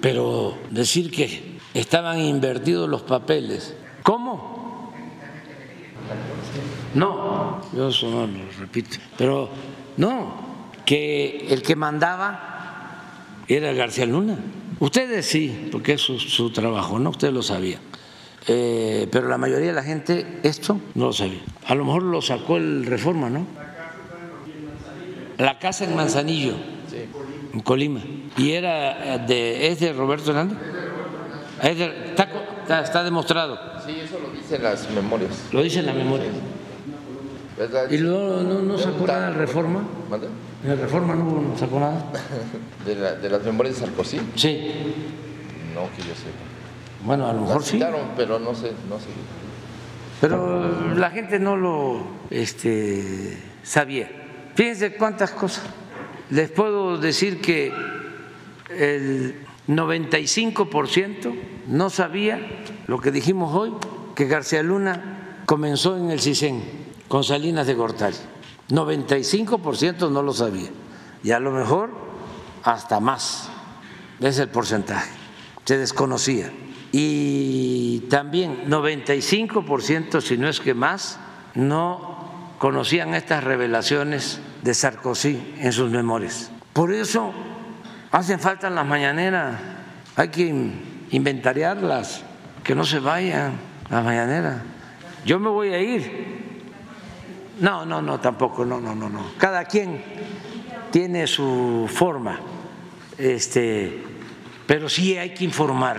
pero decir que estaban invertidos los papeles. ¿Cómo? No, yo eso no lo repito, pero no, que el que mandaba era García Luna. Ustedes sí, porque es su, trabajo, ¿no? Ustedes lo sabían. Eh, pero la mayoría de la gente esto no lo sabía. A lo mejor lo sacó el Reforma, ¿no? La casa en Manzanillo, en Colima. ¿Y era de, es de Roberto Hernández? está, está, demostrado. Sí, eso lo dicen las memorias. Lo dicen las memorias. ¿Y luego no, sacó nada de Reforma? ¿En la Reforma no sacó nada? ¿De, ¿De, las memorias de Sarkozy? Sí. No, que yo sé. Bueno, a lo mejor sí. pero no sé, no sé. Pero la gente no lo este, sabía. Fíjense cuántas cosas. Les puedo decir que el 95% no sabía lo que dijimos hoy, que García Luna comenzó en el CISEN con Salinas de Gortari. 95% no lo sabía. Y a lo mejor hasta más. Es el porcentaje. Se desconocía. Y también 95%, si no es que más, no conocían estas revelaciones de Sarkozy en sus memorias. Por eso hacen falta las mañaneras, hay que inventariarlas, que no se vayan las mañaneras. Yo me voy a ir. No, no, no, tampoco, no, no, no, no. Cada quien tiene su forma, este, pero sí hay que informar,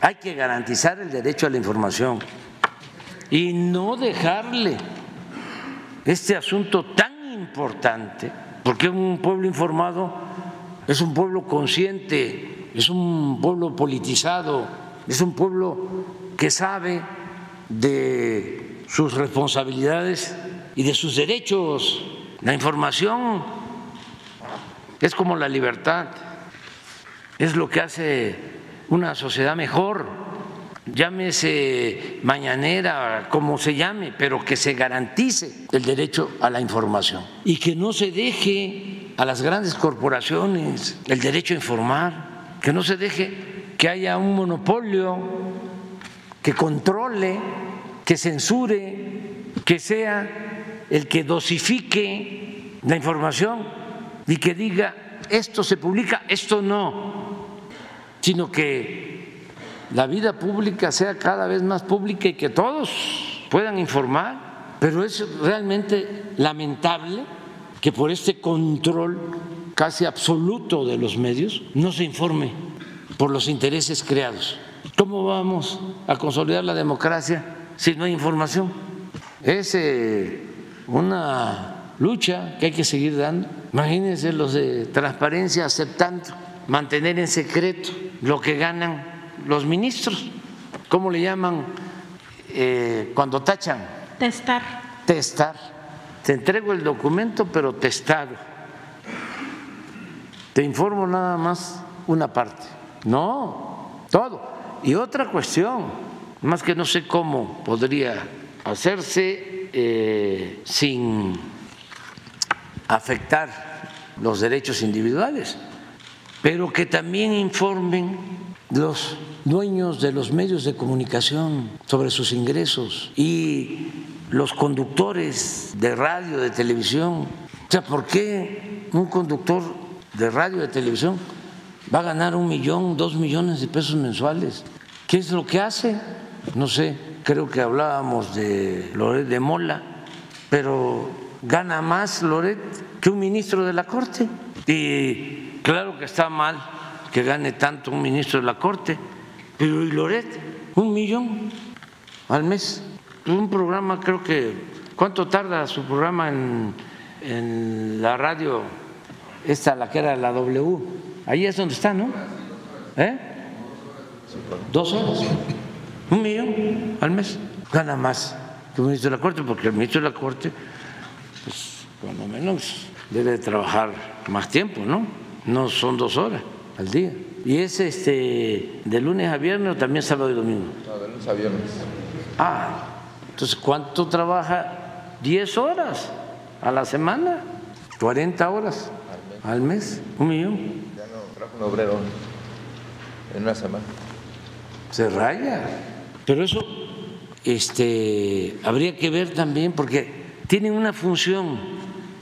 hay que garantizar el derecho a la información y no dejarle este asunto tan importante, porque un pueblo informado es un pueblo consciente, es un pueblo politizado, es un pueblo que sabe de sus responsabilidades y de sus derechos. La información es como la libertad, es lo que hace una sociedad mejor llámese mañanera, como se llame, pero que se garantice el derecho a la información. Y que no se deje a las grandes corporaciones el derecho a informar, que no se deje que haya un monopolio que controle, que censure, que sea el que dosifique la información y que diga esto se publica, esto no, sino que la vida pública sea cada vez más pública y que todos puedan informar, pero es realmente lamentable que por este control casi absoluto de los medios no se informe por los intereses creados. ¿Cómo vamos a consolidar la democracia si no hay información? Es eh, una lucha que hay que seguir dando. Imagínense los de transparencia aceptando mantener en secreto lo que ganan los ministros, ¿cómo le llaman eh, cuando tachan? Testar. Testar. Te entrego el documento, pero testado. Te informo nada más una parte. No, todo. Y otra cuestión, más que no sé cómo podría hacerse eh, sin afectar los derechos individuales, pero que también informen los dueños de los medios de comunicación sobre sus ingresos y los conductores de radio, de televisión. O sea, ¿por qué un conductor de radio, de televisión va a ganar un millón, dos millones de pesos mensuales? ¿Qué es lo que hace? No sé, creo que hablábamos de Loret de Mola, pero gana más Loret que un ministro de la Corte. Y claro que está mal que gane tanto un ministro de la Corte, pero ¿y Loret? Un millón al mes. Un programa, creo que, ¿cuánto tarda su programa en, en la radio? Esta, la que era la W. Ahí es donde está, ¿no? ¿Eh? Dos horas. Un millón al mes. Gana más que un ministro de la Corte, porque el ministro de la Corte, pues, cuando menos, debe trabajar más tiempo, ¿no? No son dos horas al día. ¿Y es este de lunes a viernes o también sábado y domingo? No, de los aviones. Ah, entonces ¿cuánto trabaja? 10 horas a la semana, 40 horas al mes, un millón. Ya no trajo un obrero en una semana. Se raya. Pero eso este, habría que ver también porque tienen una función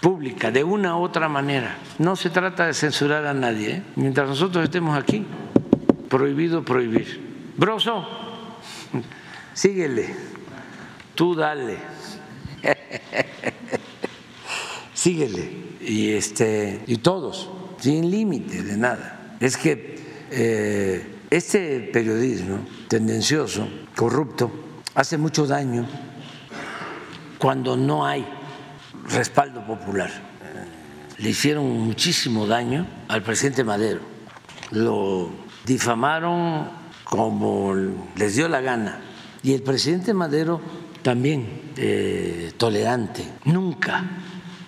pública de una u otra manera. No se trata de censurar a nadie. ¿eh? Mientras nosotros estemos aquí, prohibido prohibir. Broso, síguele, tú dale. síguele. Y, este, y todos, sin límite de nada. Es que eh, este periodismo tendencioso, corrupto, hace mucho daño cuando no hay respaldo popular. Le hicieron muchísimo daño al presidente Madero. Lo difamaron como les dio la gana. Y el presidente Madero también eh, tolerante. Nunca.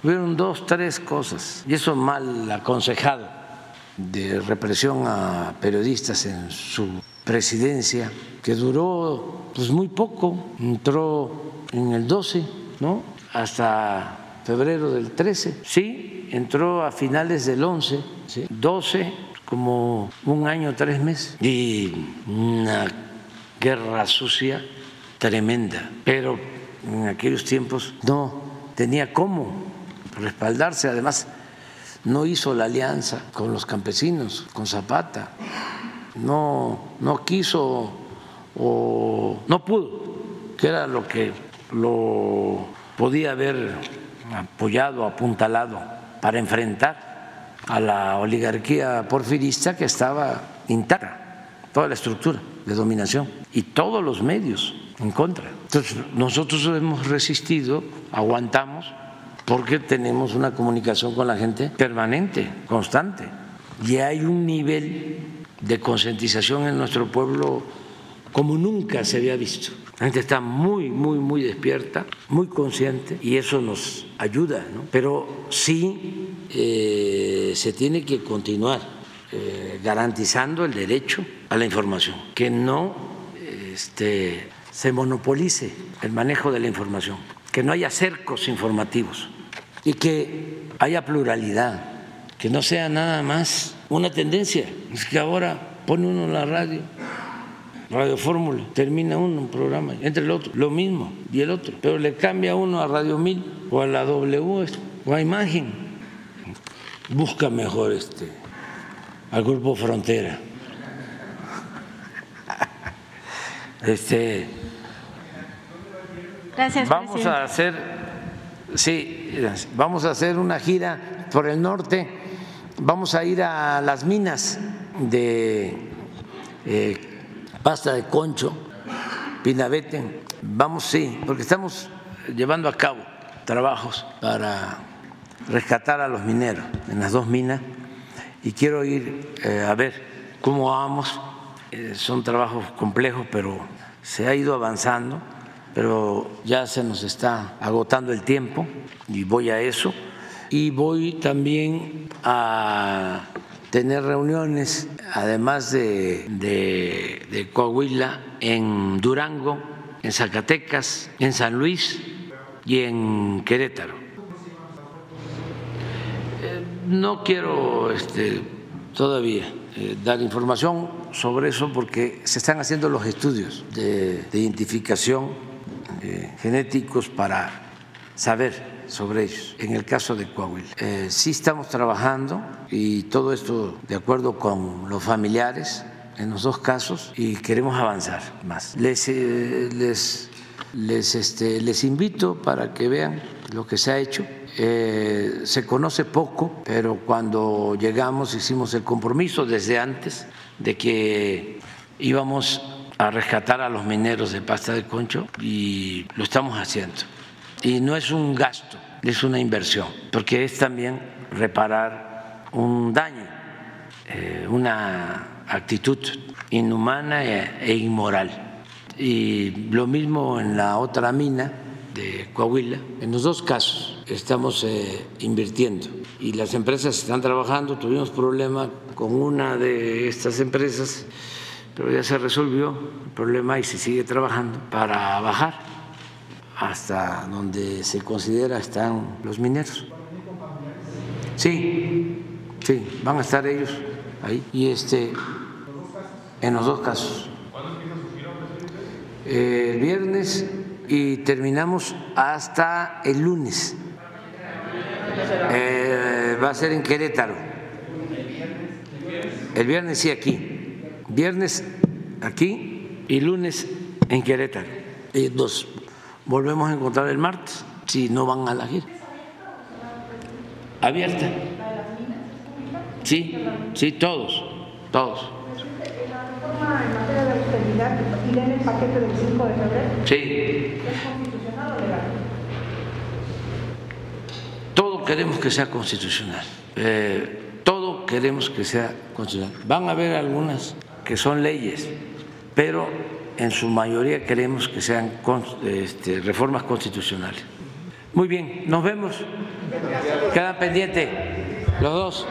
Hubieron dos, tres cosas. Y eso mal aconsejado de represión a periodistas en su presidencia, que duró pues muy poco, entró en el 12, ¿no? Hasta febrero del 13, sí, entró a finales del 11, ¿sí? 12, como un año, tres meses, y una guerra sucia tremenda, pero en aquellos tiempos no tenía cómo respaldarse, además no hizo la alianza con los campesinos, con Zapata, no, no quiso o no pudo, que era lo que lo podía haber apoyado, apuntalado para enfrentar a la oligarquía porfirista que estaba intacta, toda la estructura de dominación y todos los medios en contra. Entonces, nosotros hemos resistido, aguantamos, porque tenemos una comunicación con la gente permanente, constante, y hay un nivel de concientización en nuestro pueblo como nunca se había visto. La gente está muy, muy, muy despierta, muy consciente y eso nos ayuda, ¿no? Pero sí eh, se tiene que continuar eh, garantizando el derecho a la información, que no este, se monopolice el manejo de la información, que no haya cercos informativos y que haya pluralidad, que no sea nada más una tendencia. Es que ahora pone uno la radio Radio Fórmula, termina uno un programa, entre el otro, lo mismo, y el otro, pero le cambia uno a Radio Mil o a la W o a Imagen. Busca mejor este al Grupo Frontera. Este, Gracias, vamos presidente. a hacer, sí, vamos a hacer una gira por el norte. Vamos a ir a las minas de eh, pasta de concho, pinabete. Vamos, sí, porque estamos llevando a cabo trabajos para rescatar a los mineros en las dos minas y quiero ir eh, a ver cómo vamos. Eh, son trabajos complejos, pero se ha ido avanzando, pero ya se nos está agotando el tiempo y voy a eso. Y voy también a tener reuniones, además de, de, Coahuila, en Durango, en Zacatecas, en San Luis y en Querétaro. Eh, no quiero este, todavía eh, dar información sobre eso porque se están haciendo los estudios de, de identificación eh, genéticos para saber sobre ellos, en el caso de Coahuila. Eh, sí estamos trabajando y todo esto de acuerdo con los familiares en los dos casos y queremos avanzar más. Les, eh, les, les, este, les invito para que vean lo que se ha hecho. Eh, se conoce poco, pero cuando llegamos hicimos el compromiso desde antes de que íbamos a rescatar a los mineros de pasta de concho y lo estamos haciendo y no es un gasto, es una inversión, porque es también reparar un daño, eh, una actitud inhumana e, e, inmoral. Y lo mismo en la otra mina de Coahuila, en los dos casos estamos eh, invirtiendo y las empresas están trabajando, tuvimos problema con una de estas empresas pero ya se resolvió el problema y se sigue trabajando para bajar hasta donde se considera están los mineros. Sí, sí, van a estar ellos ahí. Y este, en los dos casos. Eh, el viernes y terminamos hasta el lunes. Eh, va a ser en Querétaro. El viernes sí aquí. Viernes aquí y lunes en Querétaro. Y nos volvemos a encontrar el martes si no van a la gira. Abierta. Sí, sí, todos, todos. el paquete del 5 de? Sí, todo queremos que sea constitucional. Eh, todo queremos que sea constitucional. Van a haber algunas que son leyes, pero en su mayoría queremos que sean este, reformas constitucionales. Muy bien, nos vemos. Quedan pendientes los dos.